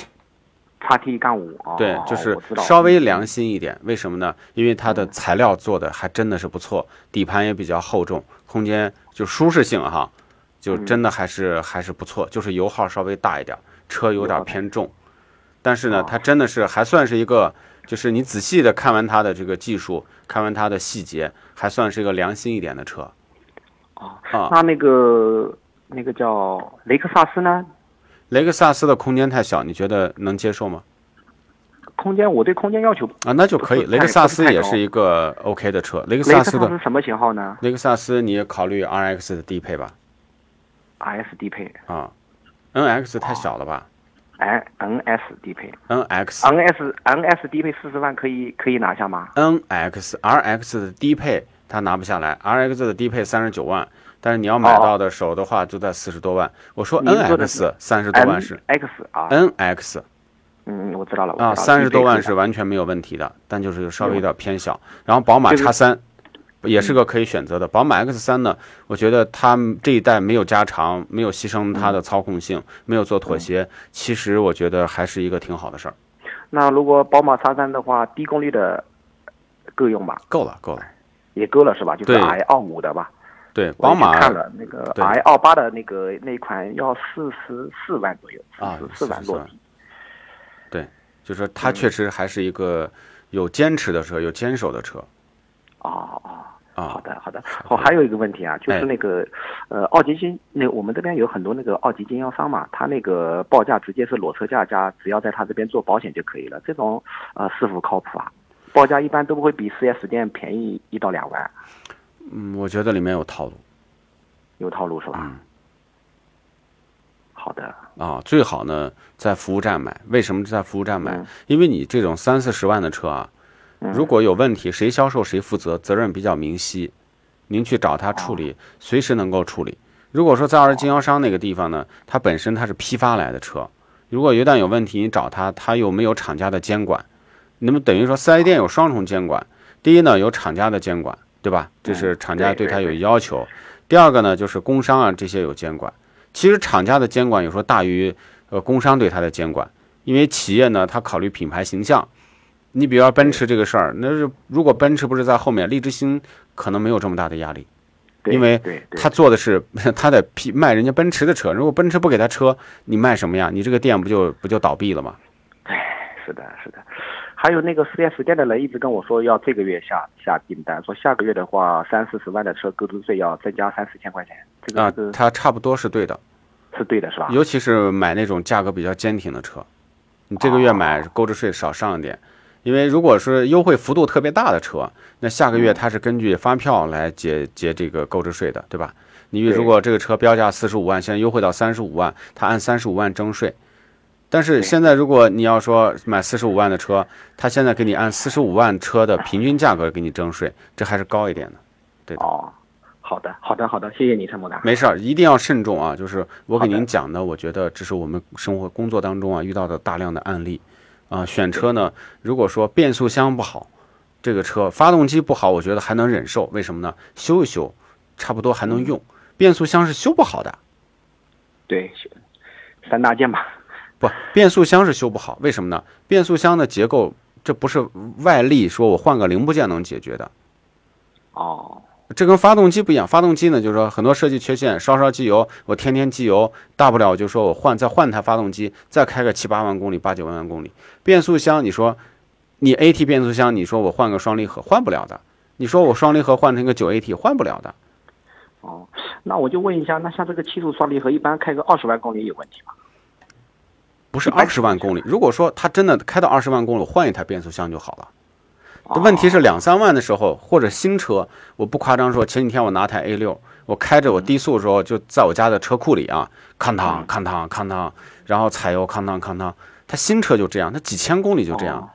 叉 T 杠五。啊，对，就是稍微良心一点。为什么呢？因为它的材料做的还真的是不错，底盘也比较厚重，空间就舒适性哈，就嗯真的还是还是不错。就是油耗稍微大一点，车有点偏重，但是呢哦，它真的是还算是一个，就是你仔细的看完它的这个技术，看完它的细节，还算是一个良心一点的车。哦啊，那那个那个叫雷克萨斯呢？雷克萨斯的空间太小，你觉得能接受吗？空间我对空间要求，啊，那就可以。雷克萨斯也是一个 OK 的车。雷克萨斯的什么型号呢雷克萨斯，你也考虑 RX 的低配吧？？RS 低配啊，NX 太小了吧，N NS 低配？NX，NS NS 低配四十万可以可以拿下吗？NX RX 的低配它拿不下来，RX 的低配三十九万，但是你要买到的手的话就在四十多万。我说您说的 NX 是三十多万是 NX 啊，NX 嗯，我知道了，啊，知道了三十多万是完全没有问题的，但就是稍微有点偏小。然后宝马就是 X 三也是个可以选择的。宝马 X 三呢，我觉得它这一代没有加长，没有牺牲它的操控性，没有做妥协，其实我觉得还是一个挺好的事儿。那如果宝马 X 三的话，低功率的够用吧？够了，够了。也够了是吧？就是 i 二五的吧？对，宝马看了那个对 i 二八的那个那款要四十四万左右，啊四十四万44万落地。对，就是说它确实还是一个有坚持的车，有坚守的车哦哦，好啊。的好的。哦，还有一个问题啊，就哎是那个呃，奥迪经那我们这边有很多那个奥迪经销商嘛，他那个报价直接是裸车价加，只要在他这边做保险就可以了，这种呃是否靠谱啊？报价一般都不会比四 S 店便宜一到两万，嗯，我觉得里面有套路有套路是吧？嗯好的，啊。最好呢在服务站买，为什么在服务站买嗯？因为你这种三四十万的车啊，嗯如果有问题，谁销售谁负责，责任比较明晰。您去找他处哦理，随时能够处理。如果说在二级经销商那个地方呢，它本身它是批发来的车，如果一旦有问题，你找他，他又没有厂家的监管，那么等于说四 S 店有双重监管。第一呢，有厂家的监管，对吧？这是厂家对他有要求。第二个呢，就是工商啊这些有监管。其实厂家的监管有时候大于呃工商对他的监管，因为企业呢，他考虑品牌形象。你比如说奔驰这个事儿，那是如果奔驰不是在后面，利之星可能没有这么大的压力，因为对对他做的是 <laughs> 他得批卖人家奔驰的车，如果奔驰不给他车，你卖什么呀？你这个店不就不就倒闭了吗？是的，是的。还有那个四 S 店的人一直跟我说要这个月下下订单，说下个月的话三四十万的车购置税要增加三四千块钱，这个他差不多是对的，是对的是吧？尤其是买那种价格比较坚挺的车，你这个月买购置税少上一点，因为如果是优惠幅度特别大的车，那下个月它是根据发票来结结这个购置税的，对吧？你如果这个车标价四十五万，现在优惠到三十五万，它按三十五万征税。但是现在如果你要说买四十五万的车，它现在给你按四十五万车的平均价格给你征税，这还是高一点的。对的。哦，好的，好的，好的，谢谢你，陈某达。没事儿，一定要慎重啊！就是我给您讲的，我觉得这是我们生活工作当中啊遇到的大量的案例啊。选车呢，如果说变速箱不好，这个车发动机不好，我觉得还能忍受，为什么呢？修一修，差不多还能用。变速箱是修不好的，对，三大件吧。不，变速箱是修不好，为什么呢？变速箱的结构，这不是外力说我换个零部件能解决的。哦，这跟发动机不一样，发动机呢，就是说很多设计缺陷，烧烧机油，我天天机油，大不了我就说我换再换台发动机，再开个七八万公里、八九万公里。变速箱，你说你 AT 变速箱，你说我换个双离合换不了的，你说我双离合换成个九 AT 换不了的。哦，那我就问一下，那像这个七速双离合，一般开个二十万公里有问题吗？不是二十万公里，如果说它真的开到二十万公里，我换一台变速箱就好了。哦问题是两三万的时候，或者新车，我不夸张说，前几天我拿台 A 六，我开着我低速的时候，就在我家的车库里啊，康当康当康当，然后踩油康当康当，它新车就这样，它几千公里就这样，哦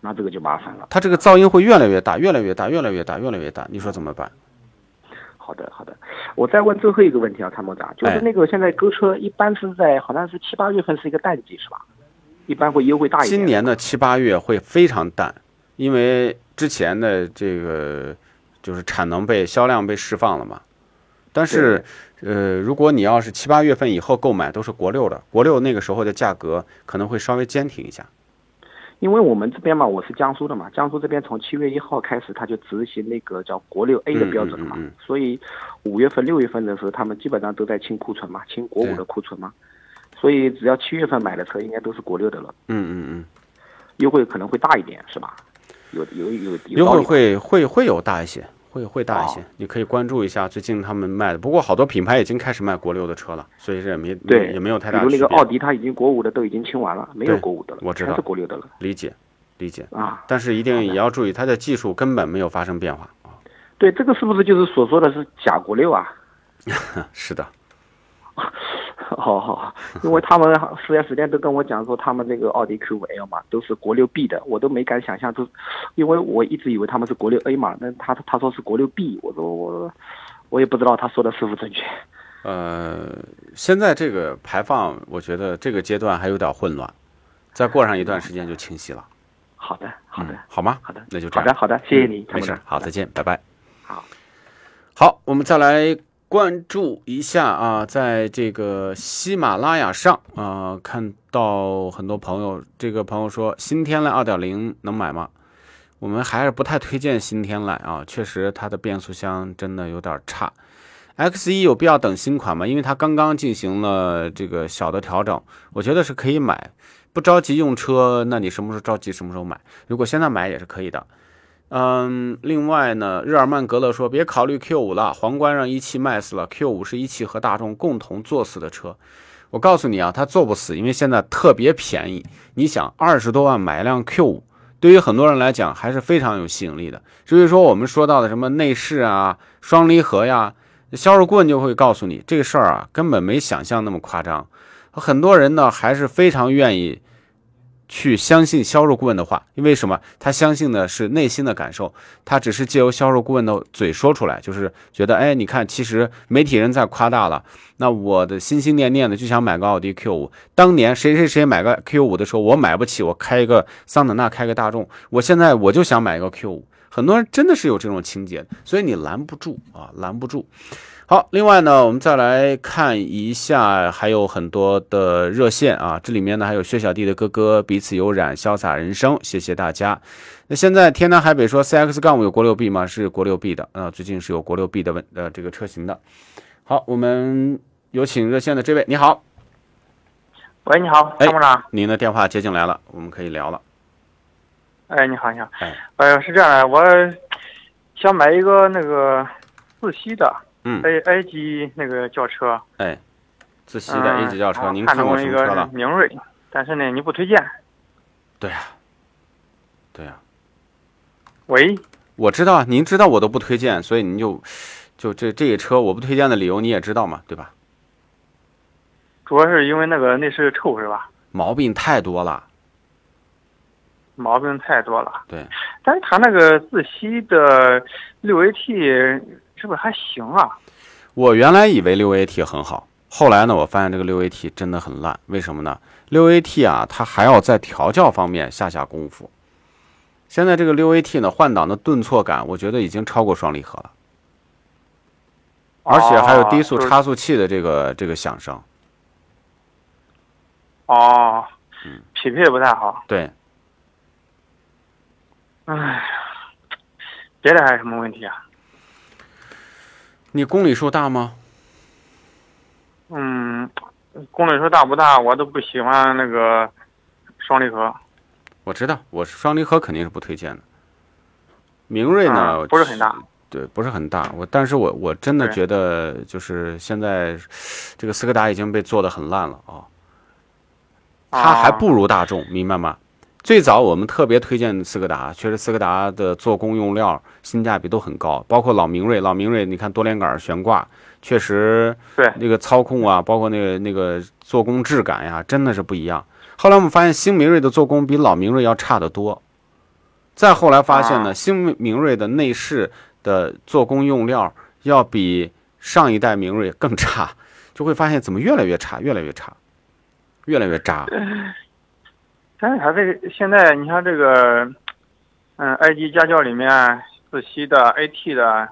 那这个就麻烦了。它这个噪音会越来越大，越来越大，越来越大，越来越大，你说怎么办？好的，好的。我再问最后一个问题啊，参谋长，就是哎那个现在购车一般是在好像是七八月份是一个淡季是吧？一般会优惠大一点。今年的七八月会非常淡，因为之前的这个就是产能被销量被释放了嘛，但是，呃，如果你要是七八月份以后购买，都是国六的，国六那个时候的价格可能会稍微坚挺一下。因为我们这边嘛，我是江苏的嘛，江苏这边从七月一号开始，他就执行那个叫国六 A 的标准了嘛，嗯嗯。嗯所以五月份、六月份的时候，他们基本上都在清库存嘛，清国五的库存嘛，所以只要七月份买的车，应该都是国六的了，嗯嗯嗯，优惠可能会大一点，是吧？有有有有优惠会会会有大一些，会会大一些哦。你可以关注一下最近他们卖的，不过好多品牌已经开始卖国六的车了，所以这也没对也没有太大区别。如那个奥迪，它已经国五的都已经清完了，没有国五的了，我知道国六的了理解理解，啊。但是一定也要注意，它的技术根本没有发生变化啊。对，这个是不是就是所说的是假国六啊？<laughs> 是的，<laughs> <laughs> 好好，因为他们四 S 店都跟我讲说，他们这个奥迪 Q 五 L 嘛，都是国六 B 的，我都没敢想象，就因为我一直以为他们是国六 A 嘛，那他他说是国六 B，我说我我也不知道他说的是否正确。呃，现在这个排放，我觉得这个阶段还有点混乱，再过上一段时间就清晰了。好的，好的嗯，好吗？好的，那就这样。好的，好的，谢谢你，嗯没事，好，再见。见，拜拜。好，好，我们再来关注一下啊，在这个喜马拉雅上啊，看到很多朋友，这个朋友说新天籁2.0能买吗？我们还是不太推荐新天籁啊，确实它的变速箱真的有点差。X 1有必要等新款吗？因为它刚刚进行了这个小的调整，我觉得是可以买。不着急用车，那你什么时候着急什么时候买。如果现在买也是可以的。嗯，另外呢，日耳曼格勒说别考虑 Q 五了，皇冠让一汽卖死了，Q 五是一汽和大众共同做死的车。我告诉你啊，它做不死，因为现在特别便宜。你想，二十多万买一辆 Q 五，对于很多人来讲还是非常有吸引力的。至于说我们说到的什么内饰啊、双离合呀，销售顾问就会告诉你，这个事儿啊根本没想象那么夸张。很多人呢还是非常愿意去相信销售顾问的话，因为什么？他相信的是内心的感受，他只是借由销售顾问的嘴说出来，就是觉得，哎，你看，其实媒体人在夸大了。那我的心心念念的就想买个奥迪 Q 五，当年谁谁谁买个 Q 五的时候，我买不起，我开一个桑塔纳，开个大众，我现在我就想买个 Q 五。很多人真的是有这种情节，所以你拦不住啊，拦不住。好，另外呢，我们再来看一下，还有很多的热线啊，这里面呢还有薛小弟的哥哥彼此有染，潇洒人生，谢谢大家。那现在天南海北说 CX 杠五有国六 B 吗？是国六 B 的，啊，最近是有国六 B 的问呃这个车型的。好，我们有请热线的这位，你好，喂，你好，哎参谋长。您的电话接进来了，我们可以聊了。哎，你好，你好。哎，是这样的，我想买一个那个自吸的嗯，A A 级那个轿车。哎，自吸的嗯 A 级轿车，您看过看中一个什么车了？明锐，但是呢，你不推荐。对呀、对呀、喂，我知道啊，您知道我都不推荐，所以您就就这这个车我不推荐的理由你也知道嘛，对吧？主要是因为那个内饰臭是吧？毛病太多了，毛病太多了。对，但是它那个自吸的六 AT 是不是还行啊？我原来以为六 AT 很好，后来呢，我发现这个六 AT 真的很烂，为什么呢？六 AT 啊，它还要在调教方面下下功夫。现在这个六 AT 呢，换挡的顿挫感，我觉得已经超过双离合了，而且还有低速差速器的这个这个响声。哦嗯，匹配不太好。对，唉，别的还有什么问题啊？你公里数大吗？嗯，公里数大不大，我都不喜欢那个双离合。我知道，我是双离合肯定是不推荐的。明锐呢，啊不是很大，对，不是很大。我，但是我我真的觉得，就是现在这个斯柯达已经被做的很烂了啊，它还不如大众，明白吗？最早我们特别推荐斯柯达，确实斯柯达的做工用料性价比都很高，包括老明锐，老明锐你看多连杆悬挂，确实对那个操控啊，包括那个那个做工质感呀，真的是不一样。后来我们发现新明锐的做工比老明锐要差得多，再后来发现呢，啊新明锐的内饰的做工用料要比上一代明锐更差，就会发现怎么越来越差，越来越差，越来越渣。<laughs> 但是它这个现在你像这个，嗯，i 级家教里面自吸的 AT 的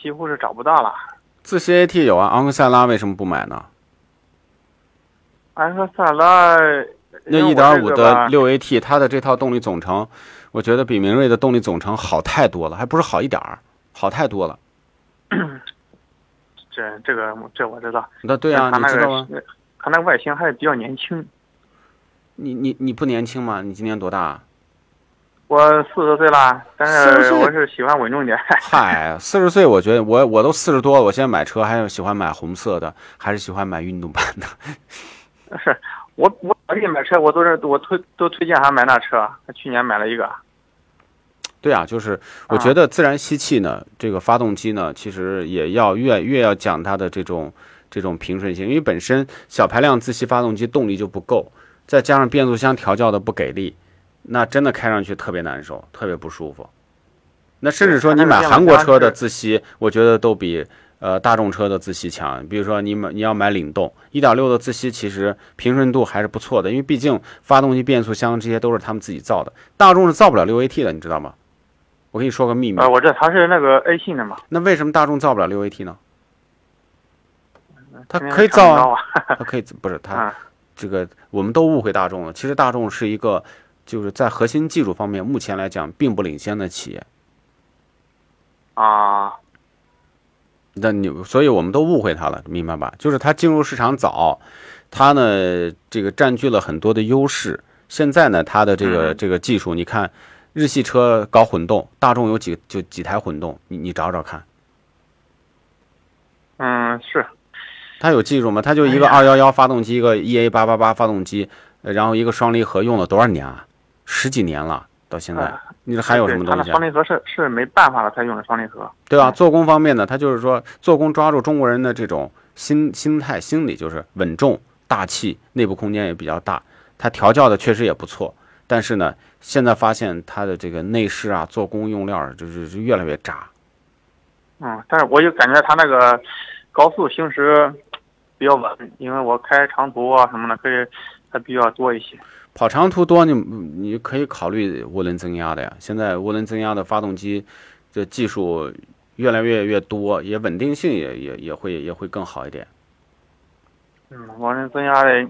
几乎是找不到了。自吸 AT 有啊，昂克赛拉为什么不买呢？昂克赛拉那一点五的六 AT，它的这套动力总成，我觉得比明锐的动力总成好太多了，还不是好一点儿，好太多了。<coughs> 这这个这我知道。那对啊，他那你知道吗？个他那个外形还是比较年轻。你你你不年轻吗？你今年多大啊？我四十岁了，但40岁是我是喜欢稳重点。<laughs> 嗨，四十岁，我觉得我我都四十多了，我现在买车还是喜欢买红色的，还是喜欢买运动版的。<laughs> 是我我表弟买车，我都是我推都推荐他买那车。他去年买了一个。对啊，就是我觉得自然吸气呢，这个发动机呢，其实也要越越要讲它的这种这种平顺性，因为本身小排量自吸发动机动力就不够，再加上变速箱调教的不给力，那真的开上去特别难受，特别不舒服。那甚至说你买韩国车的自吸，我觉得都比呃大众车的自吸强。比如说你买你要买领动1.6的自吸，其实平顺度还是不错的，因为毕竟发动机、变速箱这些都是他们自己造的，大众是造不了 6AT 的，你知道吗？我跟你说个秘密呃，，我这它是那个 A 信的嘛，那为什么大众造不了 6AT 呢？它可以造啊。它可以不是它啊这个我们都误会大众了。其实大众是一个就是在核心技术方面目前来讲并不领先的企业。啊，那你所以我们都误会它了，明白吧？就是它进入市场早，它呢这个占据了很多的优势。现在呢，它的这个嗯这个技术，你看日系车搞混动，大众有几就几台混动，你你找找看。嗯，是它有技术吗？它就一个二幺幺发动机，一个 EA 八八八发动机，呃然后一个双离合用了多少年啊？十几年了，到现在哎，你说还有什么东西啊？那双离合是是没办法了才用的双离合。对吧？做工方面呢，它就是说做工抓住中国人的这种心心态心理，就是稳重大气，内部空间也比较大。它调教的确实也不错，但是呢，现在发现它的这个内饰啊、做工用料就是是越来越渣。嗯，但是我就感觉它那个高速行驶比较稳，因为我开长途啊什么的，可以还比较多一些。跑长途多，你你可以考虑涡轮增压的呀。现在涡轮增压的发动机的技术越来越越多，也稳定性也也也会也会更好一点。嗯，涡轮增压的，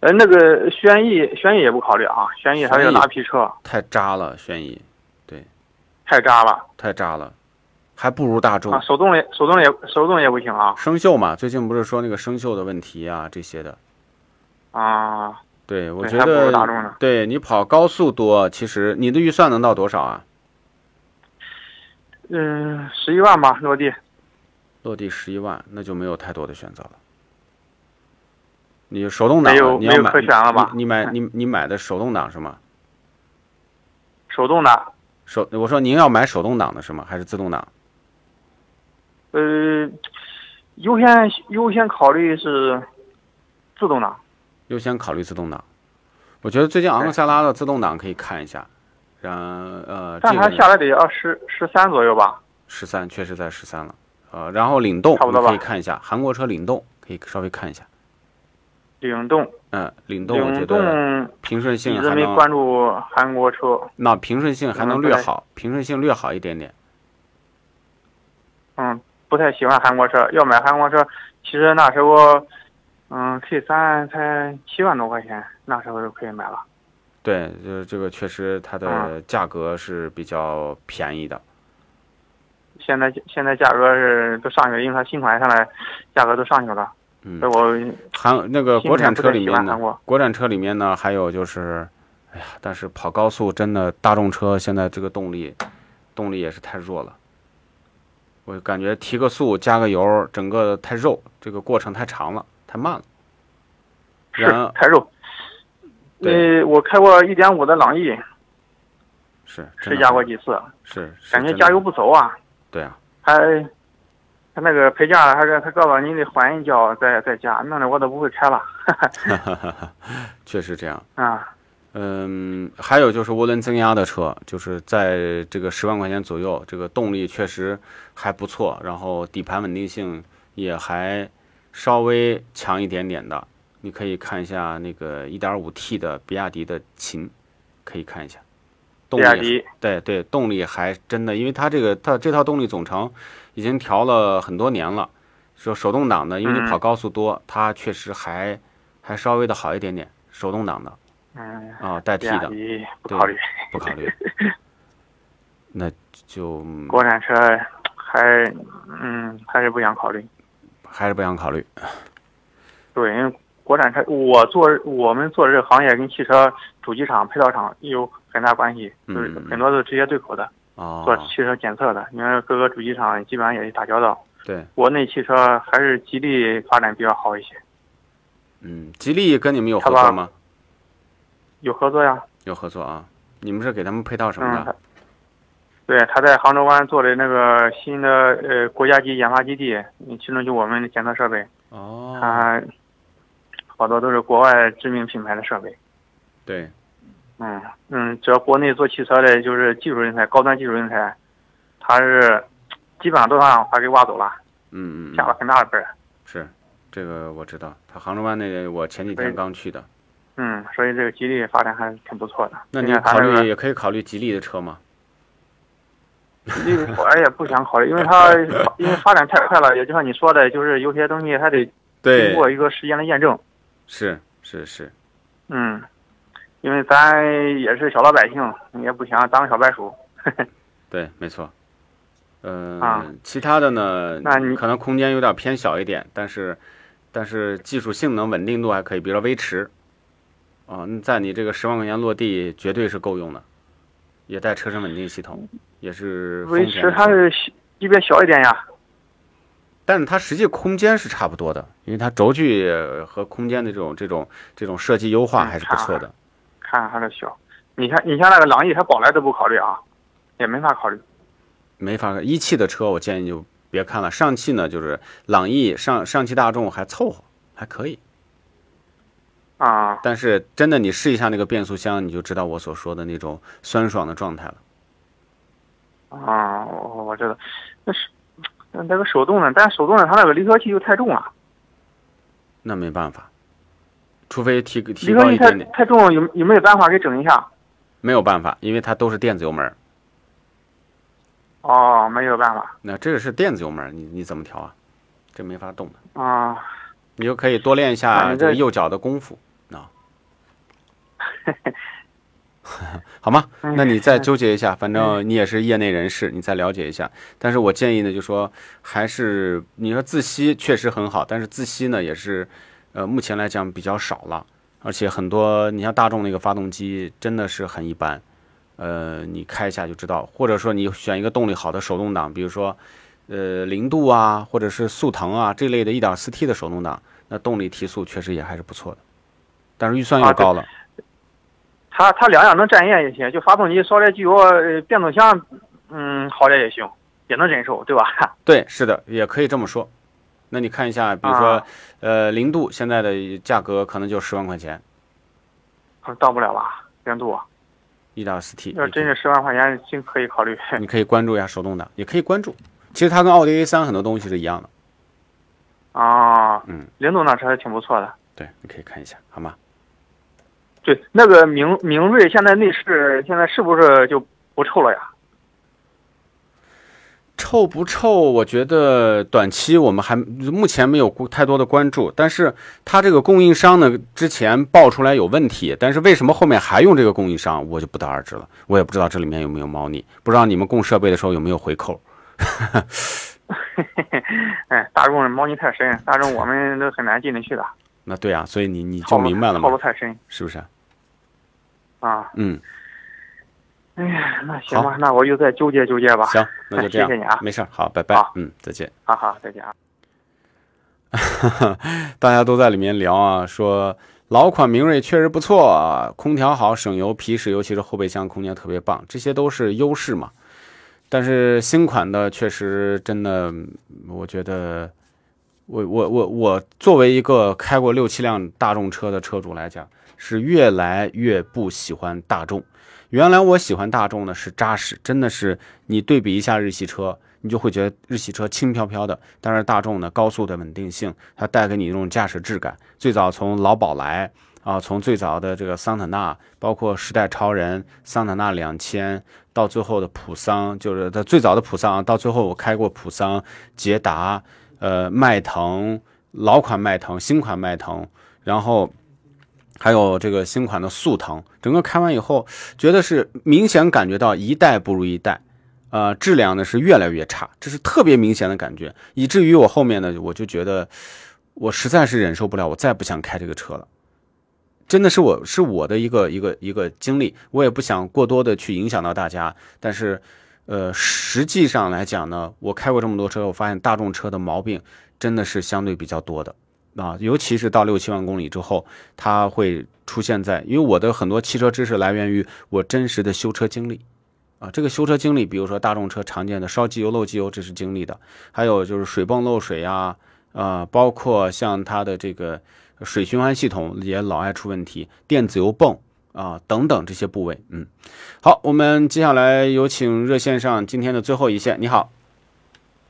呃，那个轩逸，轩逸也不考虑啊，轩逸还是个拉皮车，太渣了，轩逸对太渣了太渣了，还不如大众啊！。手动也手动也手动也不行啊生锈嘛，最近不是说那个生锈的问题啊这些的。啊！对，我觉得对你跑高速多，其实你的预算能到多少啊？嗯，十一万吧，落地。落地十一万，那就没有太多的选择了。你手动挡没有你要买没有可选了吧你你买 <laughs> 你你买的手动挡是吗？手动挡，手我说您要买手动挡的是吗？还是自动挡？呃，优先优先考虑是自动挡。优先考虑自动挡。我觉得最近昂克赛拉的自动挡可以看一下，然呃这个但它下来得要十十三左右吧？十三确实在十三了，呃，然后领动你差不多吧可以看一下，韩国车领动可以稍微看一下，领动，嗯，领动我觉得平顺一直没性还能关注韩国车。那平顺性还能略好，平顺性略好一点点。嗯，不太喜欢韩国车，要买韩国车，其实那时候，嗯，K 三才七万多块钱，那时候就可以买了。对，就是这个确实它的嗯价格是比较便宜的。现在现在价格是都上去了，因为它新款上来，价格都上去了。嗯我韩那个国产车里面呢国产车里面呢还有就是，哎呀，但是跑高速真的大众车现在这个动力，动力也是太弱了。我感觉提个速加个油，整个太肉，这个过程太长了，太慢了。是太肉。对呃，我开过一点五的朗逸，是试驾过几次，是，是感觉加油不走啊。对啊，还他那个配件还是他告诉你得缓一脚再再加，弄得我都不会开了。<laughs> 确实这样。啊，嗯，还有就是涡轮增压的车，就是在这个十万块钱左右，这个动力确实还不错，然后底盘稳定性也还稍微强一点点的。你可以看一下那个 1.5T 的比亚迪的秦，可以看一下。动力比亚迪对对，动力还真的，因为它这个它这套动力总成已经调了很多年了。说手动挡的，因为你嗯跑高速多，它确实还还稍微的好一点点。手动挡的嗯，啊、代替的不考虑，不考虑，<laughs> 那就国产车还嗯还是不想考虑。还是不想考虑。对，因为国产车，我做我们做这个行业跟汽车主机厂、配套厂有很大关系，就是嗯很多都是直接对口的，哦做，汽车检测的。你看各个主机厂基本上也是打交道。对，国内汽车还是吉利发展比较好一些，嗯，吉利跟你们有合作吗？有合作呀。有合作啊？你们是给他们配套什么嗯，的？嗯对，他在杭州湾做的那个新的呃国家级研发基地，嗯其中就我们的检测设备，哦，他好多都是国外知名品牌的设备。对，嗯嗯，只要国内做汽车的，就是技术人才、高端技术人才，他是基本上都让他给挖走了，嗯嗯下了嗯，很大的本。是这个我知道。他杭州湾那个我前几天刚去的。嗯，所以这个吉利发展还是挺不错的。那你考虑也可以考虑吉利的车吗？吉利，我也不想考虑，因为它因为发展太快了，也就像你说的，就是有些东西还得经，过一个时间的验证。是是是，嗯，因为咱也是小老百姓，也不想当小白鼠。<laughs> 对，没错。呃，啊其他的呢，那你可能空间有点偏小一点，但是但是技术性能稳定度还可以，比如说威驰，啊，那在你这个十万块钱落地绝对是够用的，也带车身稳定系统，也是丰威驰田的车它是小级别小一点呀。但是它实际空间是差不多的，因为它轴距和空间的这种这种这种设计优化嗯还是不错的。看还是小。你看，你像那个朗逸，它宝来都不考虑啊，也没法考虑。没法一汽的车，我建议就别看了。上汽呢，就是朗逸、上上汽大众还凑合，还可以。啊，但是真的，你试一下那个变速箱，你就知道我所说的那种酸爽的状态了。啊，我我知道，那是那那个手动的，但手动的它那个离合器又太重了，那没办法，除非提提高一点点，太重，有有没有办法给整一下？没有办法，因为它都是电子油门儿。哦，没有办法那这个是电子油门儿，你你怎么调啊？这没法动的。啊。你就可以多练一下这个右脚的功夫啊。<laughs> 好吗？哎那你再纠结一下，反正你也是业内人士，你再了解一下。但是我建议呢，就说还是你说自吸确实很好，但是自吸呢也是，呃，目前来讲比较少了，而且很多你像大众那个发动机真的是很一般，呃，你开一下就知道，或者说你选一个动力好的手动挡，比如说。呃，零度啊，或者是速腾啊这类的 1.4T 的手动挡，那动力提速确实也还是不错的，但是预算又高了。它它两样能占验也行，就发动机烧点机油，呃变速箱，嗯，好点也行，也能忍受，对吧？<laughs> 对，是的，也可以这么说。那你看一下，比如说，啊呃，零度现在的价格可能就十万块钱到不了吧？零度，，1.4T，要真是十万块钱，真可以考虑。你可以关注一下手动挡，也可以关注。其实它跟奥迪 A 三很多东西是一样的。啊，嗯，零度那车还挺不错的。对，你可以看一下，好吗？对，那个明明锐现在内饰现在是不是就不臭了呀？臭不臭？我觉得短期我们还目前没有太多的关注，但是它这个供应商呢，之前爆出来有问题，但是为什么后面还用这个供应商，我就不得而知了。我也不知道这里面有没有猫腻，不知道你们供设备的时候有没有回扣。<laughs> <laughs> 哎，大众猫腻太深，大众我们都很难进得去的，那对啊，所以你你就明白了嘛，套路太深是不是？啊。嗯，哎呀，那行吧，那我就再纠结纠结吧。行，那就这样，<laughs> 谢谢你啊没事儿，好，拜拜，嗯，再见。好好，再见啊。<laughs> 大家都在里面聊啊，说老款明锐确实不错，空调好，省油，皮实，尤其是后备箱空间特别棒，这些都是优势嘛。但是新款的确实真的，我觉得，我我我我作为一个开过六七辆大众车的车主来讲，是越来越不喜欢大众。原来我喜欢大众呢是扎实，真的是你对比一下日系车，你就会觉得日系车轻飘飘的，但是大众呢高速的稳定性，它带给你一种驾驶质感。最早从老宝来，啊，从最早的这个桑塔纳，包括时代超人、桑塔纳两千，到最后的普桑，就是它最早的普桑，到最后我开过普桑、捷达、呃迈腾、老款迈腾、新款迈腾，然后还有这个新款的速腾，整个开完以后，觉得是明显感觉到一代不如一代。呃，质量呢是越来越差，这是特别明显的感觉，以至于我后面呢，我就觉得我实在是忍受不了，我再不想开这个车了。真的是我是我的一个一个一个经历，我也不想过多的去影响到大家。但是，呃，实际上来讲呢，我开过这么多车，我发现大众车的毛病真的是相对比较多的啊，尤其是到六七万公里之后，它会出现在，因为我的很多汽车知识来源于我真实的修车经历。啊，这个修车经历，比如说大众车常见的烧机油、漏机油，这是经历的；还有就是水泵漏水呀，啊，包括像它的这个水循环系统也老爱出问题，电子油泵啊等等这些部位。嗯，好，我们接下来有请热线上今天的最后一线。你好，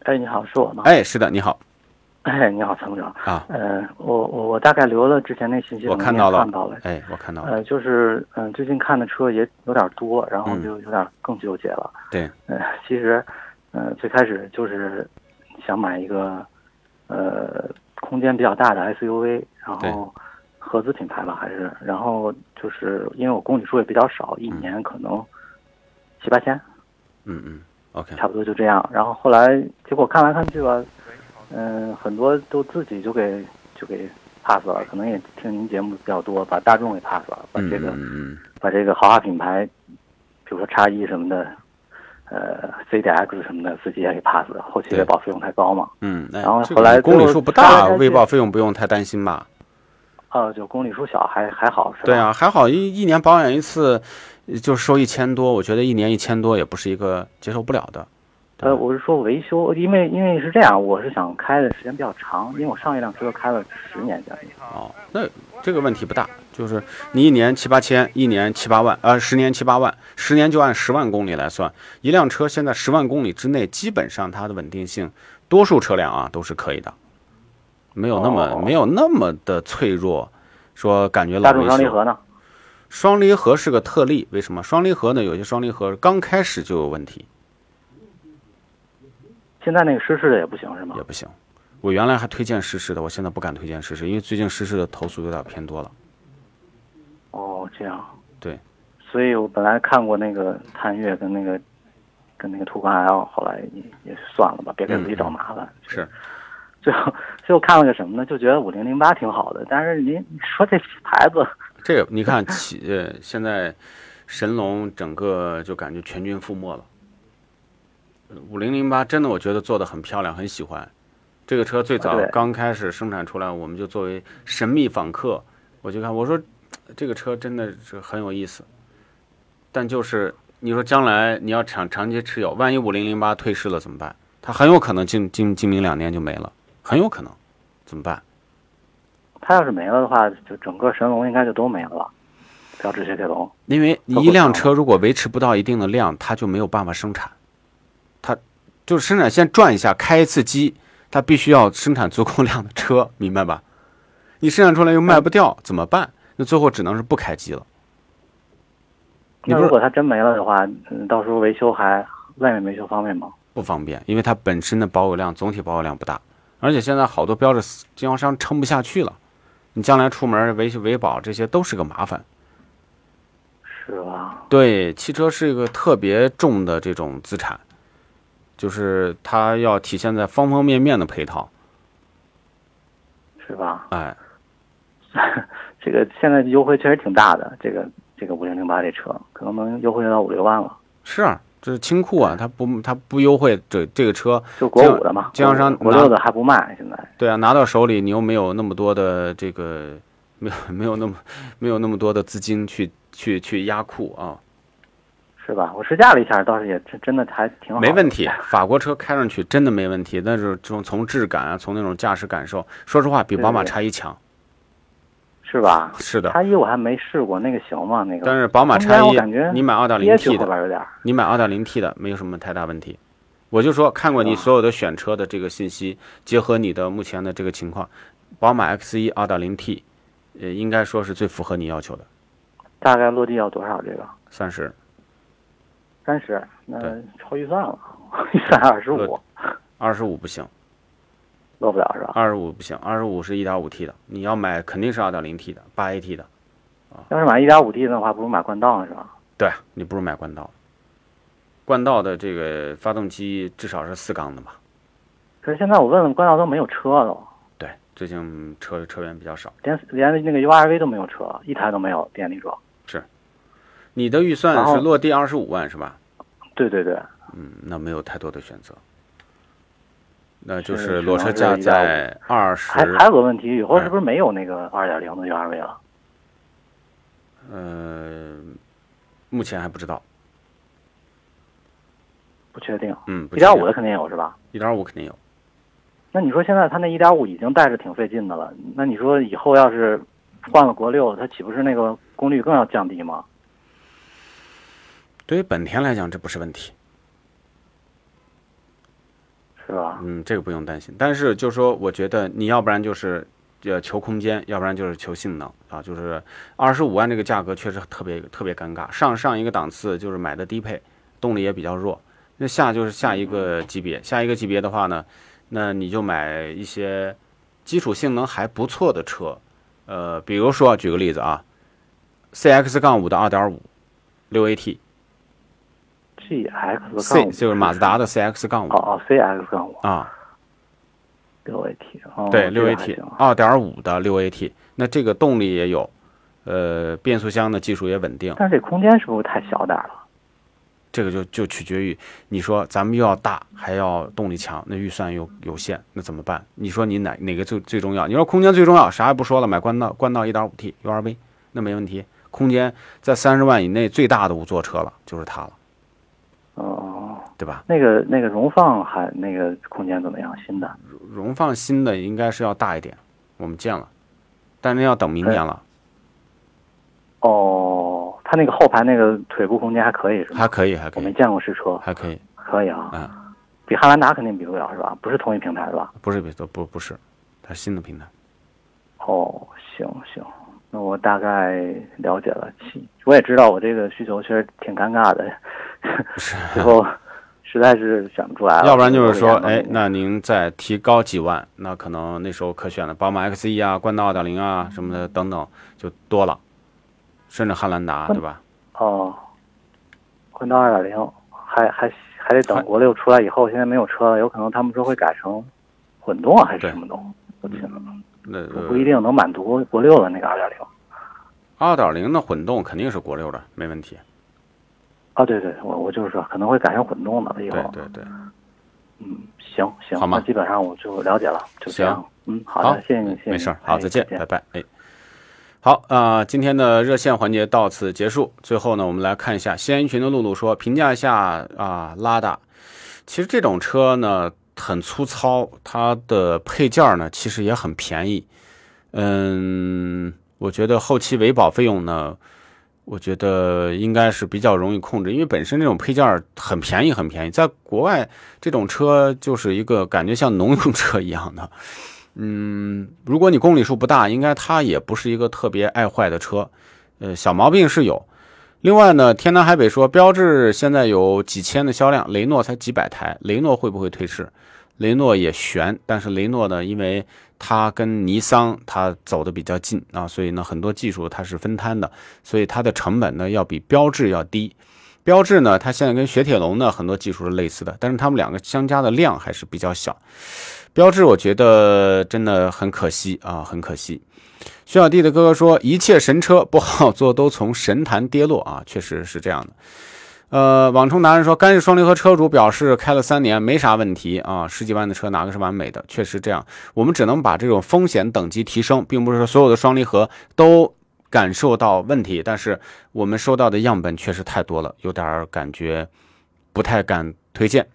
哎，你好，是我吗？哎，是的，你好。哎，你好，参谋长啊。呃，我我我大概留了之前那信息，我看到了，看到了。哎，我看到了。呃，就是嗯，最近看的车也有点多，然后就有点更纠结了。对。呃，其实，呃，最开始就是想买一个呃空间比较大的 SUV，然后合资品牌吧，还是，然后就是因为我公里数也比较少，一年可能七八千。嗯嗯。OK。差不多就这样，然后后来结果看来看去吧。嗯，很多都自己就给就给 pass 了，可能也听您节目比较多，把大众给 pass 了，把这个把这个豪华品牌，比如说叉一什么的，呃，CDX 什么的，自己也给 pass 了，后期维保费用太高嘛。嗯，然后后来公里数不大，未报费用不用太担心吧？呃，就公里数小还还好是吧？对啊，还好一一年保养一次就收一千多，我觉得一年一千多也不是一个接受不了的。呃，我是说维修，因为因为是这样，我是想开的时间比较长，因为我上一辆车开了十年将近。哦，那这个问题不大，就是你一年七八千，一年七八万，呃，十年七八万，十年就按十万公里来算，一辆车现在十万公里之内，基本上它的稳定性，多数车辆啊都是可以的，没有那么没有那么的脆弱，说感觉老大众双离合呢？双离合是个特例，为什么？双离合呢？有些双离合刚开始就有问题。现在那个湿式的也不行是吗？也不行，我原来还推荐湿式的，我现在不敢推荐湿式，因为最近湿式的投诉有点偏多了。哦，这样。对。所以我本来看过那个探岳跟那个跟那个途观 L，后来也也算了吧，别给自己找麻烦。是。最后 <laughs> 最后看了个什么呢？就觉得五零零八挺好的，但是您说这牌子，这个你看，起呃现在神龙整个就感觉全军覆没了。五零零八真的，我觉得做的很漂亮，很喜欢。这个车最早刚开始生产出来，我们就作为神秘访客，我就看我说，这个车真的是很有意思。但就是你说将来你要长长期持有，万一五零零八退市了怎么办？它很有可能今今今明两年就没了，很有可能，怎么办？它要是没了的话，就整个神龙应该就都没了，标致雪铁龙。因为你一辆车如果维持不到一定的量，它就没有办法生产。它就是生产线转一下，开一次机，它必须要生产足够量的车，明白吧？你生产出来又卖不掉，怎么办？那最后只能是不开机了。那如果它真没了的话，嗯，到时候维修还外面维修方便吗？不方便，因为它本身的保有量总体保有量不大，而且现在好多标志经销商撑不下去了，你将来出门维修维保这些都是个麻烦，是吧？对，汽车是一个特别重的这种资产。就是它要体现在方方面面的配套，是吧？哎，<laughs> 这个现在优惠确实挺大的，这个这个五零零八这车可能能优惠到五六万了。是啊，这是清库啊，它不它不优惠这这个车就国五的嘛，经销商国六的还不卖，现在对啊，拿到手里你又没有那么多的这个没有没有那么没有那么多的资金去去去压库啊。是吧？我试驾了一下，倒是也真真的还挺好。没问题，<laughs> 法国车开上去真的没问题。但是从从质感啊，从那种驾驶感受，说实话比宝马叉一强，是吧？是的。叉一我还没试过，那个行吗？那个？但是宝马叉一，你买二点零 T 的，你买二点零 T 的没有什么太大问题。我就说看过你所有的选车的这个信息，结合你的目前的这个情况，宝马 X 一二点零 T，呃，应该说是最符合你要求的。大概落地要多少？这个三十，三十，那超预算了，<laughs> 预算二十五，二十五不行，落不了是吧？二十五不行，二十五是一点五 T 的，你要买肯定是二点零 T 的，八 AT 的。要是买一点五 T 的话，不如买冠道是吧？对，你不如买冠道。冠道的这个发动机至少是四缸的吧？可是现在我问问，冠道都没有车了。对，最近车车源比较少，连连那个 URV 都没有车，一台都没有电力车。是，你的预算是落地二十五万是吧？对对对。嗯，那没有太多的选择，那就是裸车价在二十。还还有个问题，以后是不是没有那个二点零的 URV 了？呃，目前还不知道，不确定。嗯，一点五的肯定有是吧？一点五肯定有。那你说现在它那一点五已经带着挺费劲的了，那你说以后要是换了国六，它岂不是那个功率更要降低吗？对于本田来讲，这不是问题，是吧？嗯，这个不用担心。但是就是说，我觉得你要不然就是呃求空间，要不然就是求性能啊。就是二十五万这个价格确实特别特别尴尬，上上一个档次就是买的低配，动力也比较弱。那下就是下一个级别，下一个级别的话呢？那你就买一些基础性能还不错的车，呃，比如说举个例子啊，CX 杠五的二点五，六 AT。GX 杠 C 就是马自达的 CX 杠五。哦哦，CX 杠五啊，六 AT。对，六 AT，二点五的六 AT，那这个动力也有，呃，变速箱的技术也稳定。但是这空间是不是太小点了？这个就就取决于你说咱们又要大还要动力强，那预算又有限，那怎么办？你说你哪哪个最最重要？你说空间最重要，啥也不说了，买冠道冠道一点五 T URV 那没问题，空间在三十万以内最大的五座车了，就是它了。哦，对吧？那个那个荣放还那个空间怎么样？新的荣放新的应该是要大一点，我们见了，但是要等明年了。哦。它那个后排那个腿部空间还可以是吧？还可以，还可以。我没见过试车，还可以，可以啊。嗯，比汉兰达肯定比不了是吧？不是同一平台是吧？不是，比不不不是，它新的平台。哦，行行，那我大概了解了。我也知道我这个需求其实挺尴尬的，<laughs> 最后实在是选不出来了。要不然就是说，哎，那您再提高几万，那可能那时候可选的宝马 X1 啊、冠道2.0啊什么的等等就多了。甚至汉兰达，对吧？哦，冠道二点零，还还还得等国六出来以后，现在没有车了，有可能他们说会改成混动还是什么动？我天呐，那不一定能满足国六的那个二点零。二点零的混动肯定是国六的，没问题。啊，对对，我我就是说可能会改成混动的以后。对对对。嗯，行行，好吗？基本上我就了解了，就这样。嗯，好的，谢谢你，谢谢。没事，好，再见，拜拜，哎。好啊，今天的热线环节到此结束。最后呢，我们来看一下西安群的露露说，评价一下啊，拉达。其实这种车呢很粗糙，它的配件呢其实也很便宜。嗯，我觉得后期维保费用呢，我觉得应该是比较容易控制，因为本身这种配件很便宜，很便宜。在国外，这种车就是一个感觉像农用车一样的。嗯，如果你公里数不大，应该它也不是一个特别爱坏的车，呃，小毛病是有。另外呢，天南海北说，标致现在有几千的销量，雷诺才几百台，雷诺会不会退市？雷诺也悬，但是雷诺呢，因为它跟尼桑它走的比较近啊，所以呢，很多技术它是分摊的，所以它的成本呢要比标致要低。标致呢，它现在跟雪铁龙呢很多技术是类似的，但是它们两个相加的量还是比较小。标志，我觉得真的很可惜啊，很可惜。徐小弟的哥哥说，一切神车不好做都从神坛跌落啊，确实是这样的。呃，网冲达人说，干式双离合车主表示开了三年没啥问题啊，十几万的车哪个是完美的？确实这样，我们只能把这种风险等级提升，并不是说所有的双离合都感受到问题，但是我们收到的样本确实太多了，有点感觉不太敢推荐。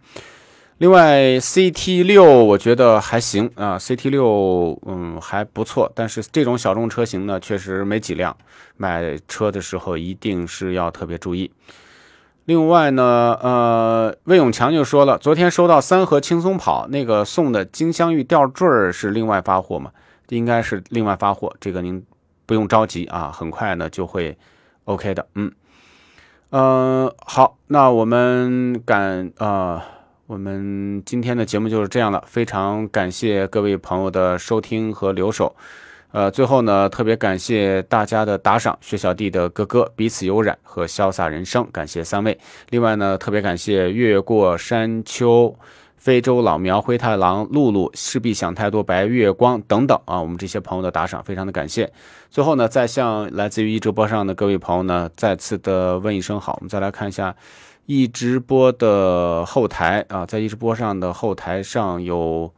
另外，CT 六我觉得还行啊，CT 六嗯还不错，但是这种小众车型呢，确实没几辆，买车的时候一定是要特别注意。另外呢，呃，魏永强就说了，昨天收到三盒轻松跑那个送的金镶玉吊坠是另外发货吗？应该是另外发货，这个您不用着急啊，很快呢就会 OK 的。嗯，呃，好，那我们感啊，我们今天的节目就是这样了，非常感谢各位朋友的收听和留守。呃，最后呢，特别感谢大家的打赏，薛小弟的哥哥彼此有染和潇洒人生，感谢三位。另外呢，特别感谢越过山丘、非洲老苗、灰太狼、露露、势必想太多、白月光等等啊，我们这些朋友的打赏，非常的感谢。最后呢，再向来自于一直播上的各位朋友呢，再次的问一声好。我们再来看一下一直播的后台啊，在一直播上的后台上有。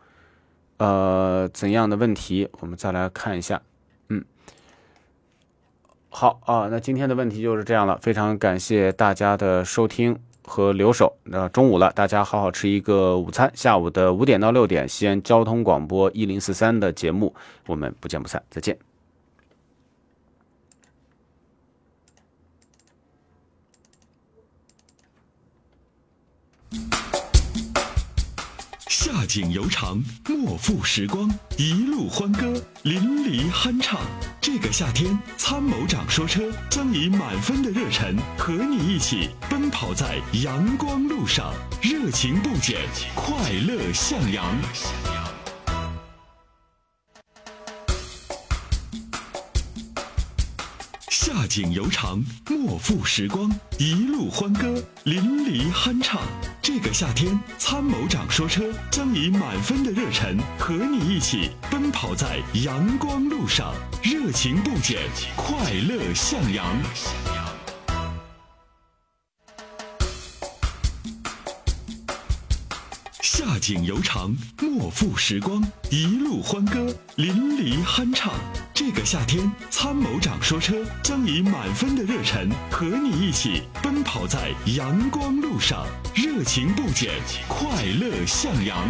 呃，怎样的问题？我们再来看一下。嗯，好啊，那今天的问题就是这样了。非常感谢大家的收听和留守。那中午了，大家好好吃一个午餐。下午的五点到六点，西安交通广播一零四三的节目，我们不见不散。再见。夏景悠长，莫负时光，一路欢歌，淋漓酣畅。这个夏天，参谋长说车将以满分的热忱和你一起奔跑在阳光路上，热情不减，快乐向阳。夏景悠长，莫负时光，一路欢歌，淋漓酣畅。这个夏天，参谋长说车将以满分的热忱和你一起奔跑在阳光路上，热情不减，快乐向阳。景悠长，莫负时光，一路欢歌，淋漓酣畅。这个夏天，参谋长说车将以满分的热忱和你一起奔跑在阳光路上，热情不减，快乐向阳。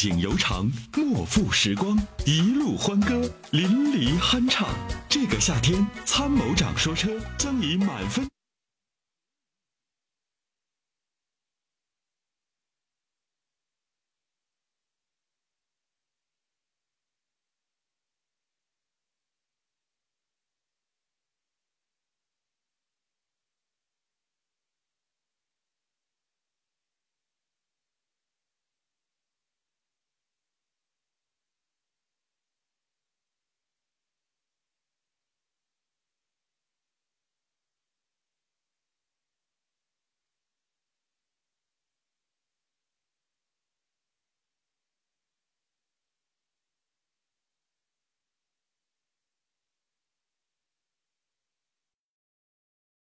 景悠长，莫负时光，一路欢歌，淋漓酣畅。这个夏天，参谋长说车将以满分。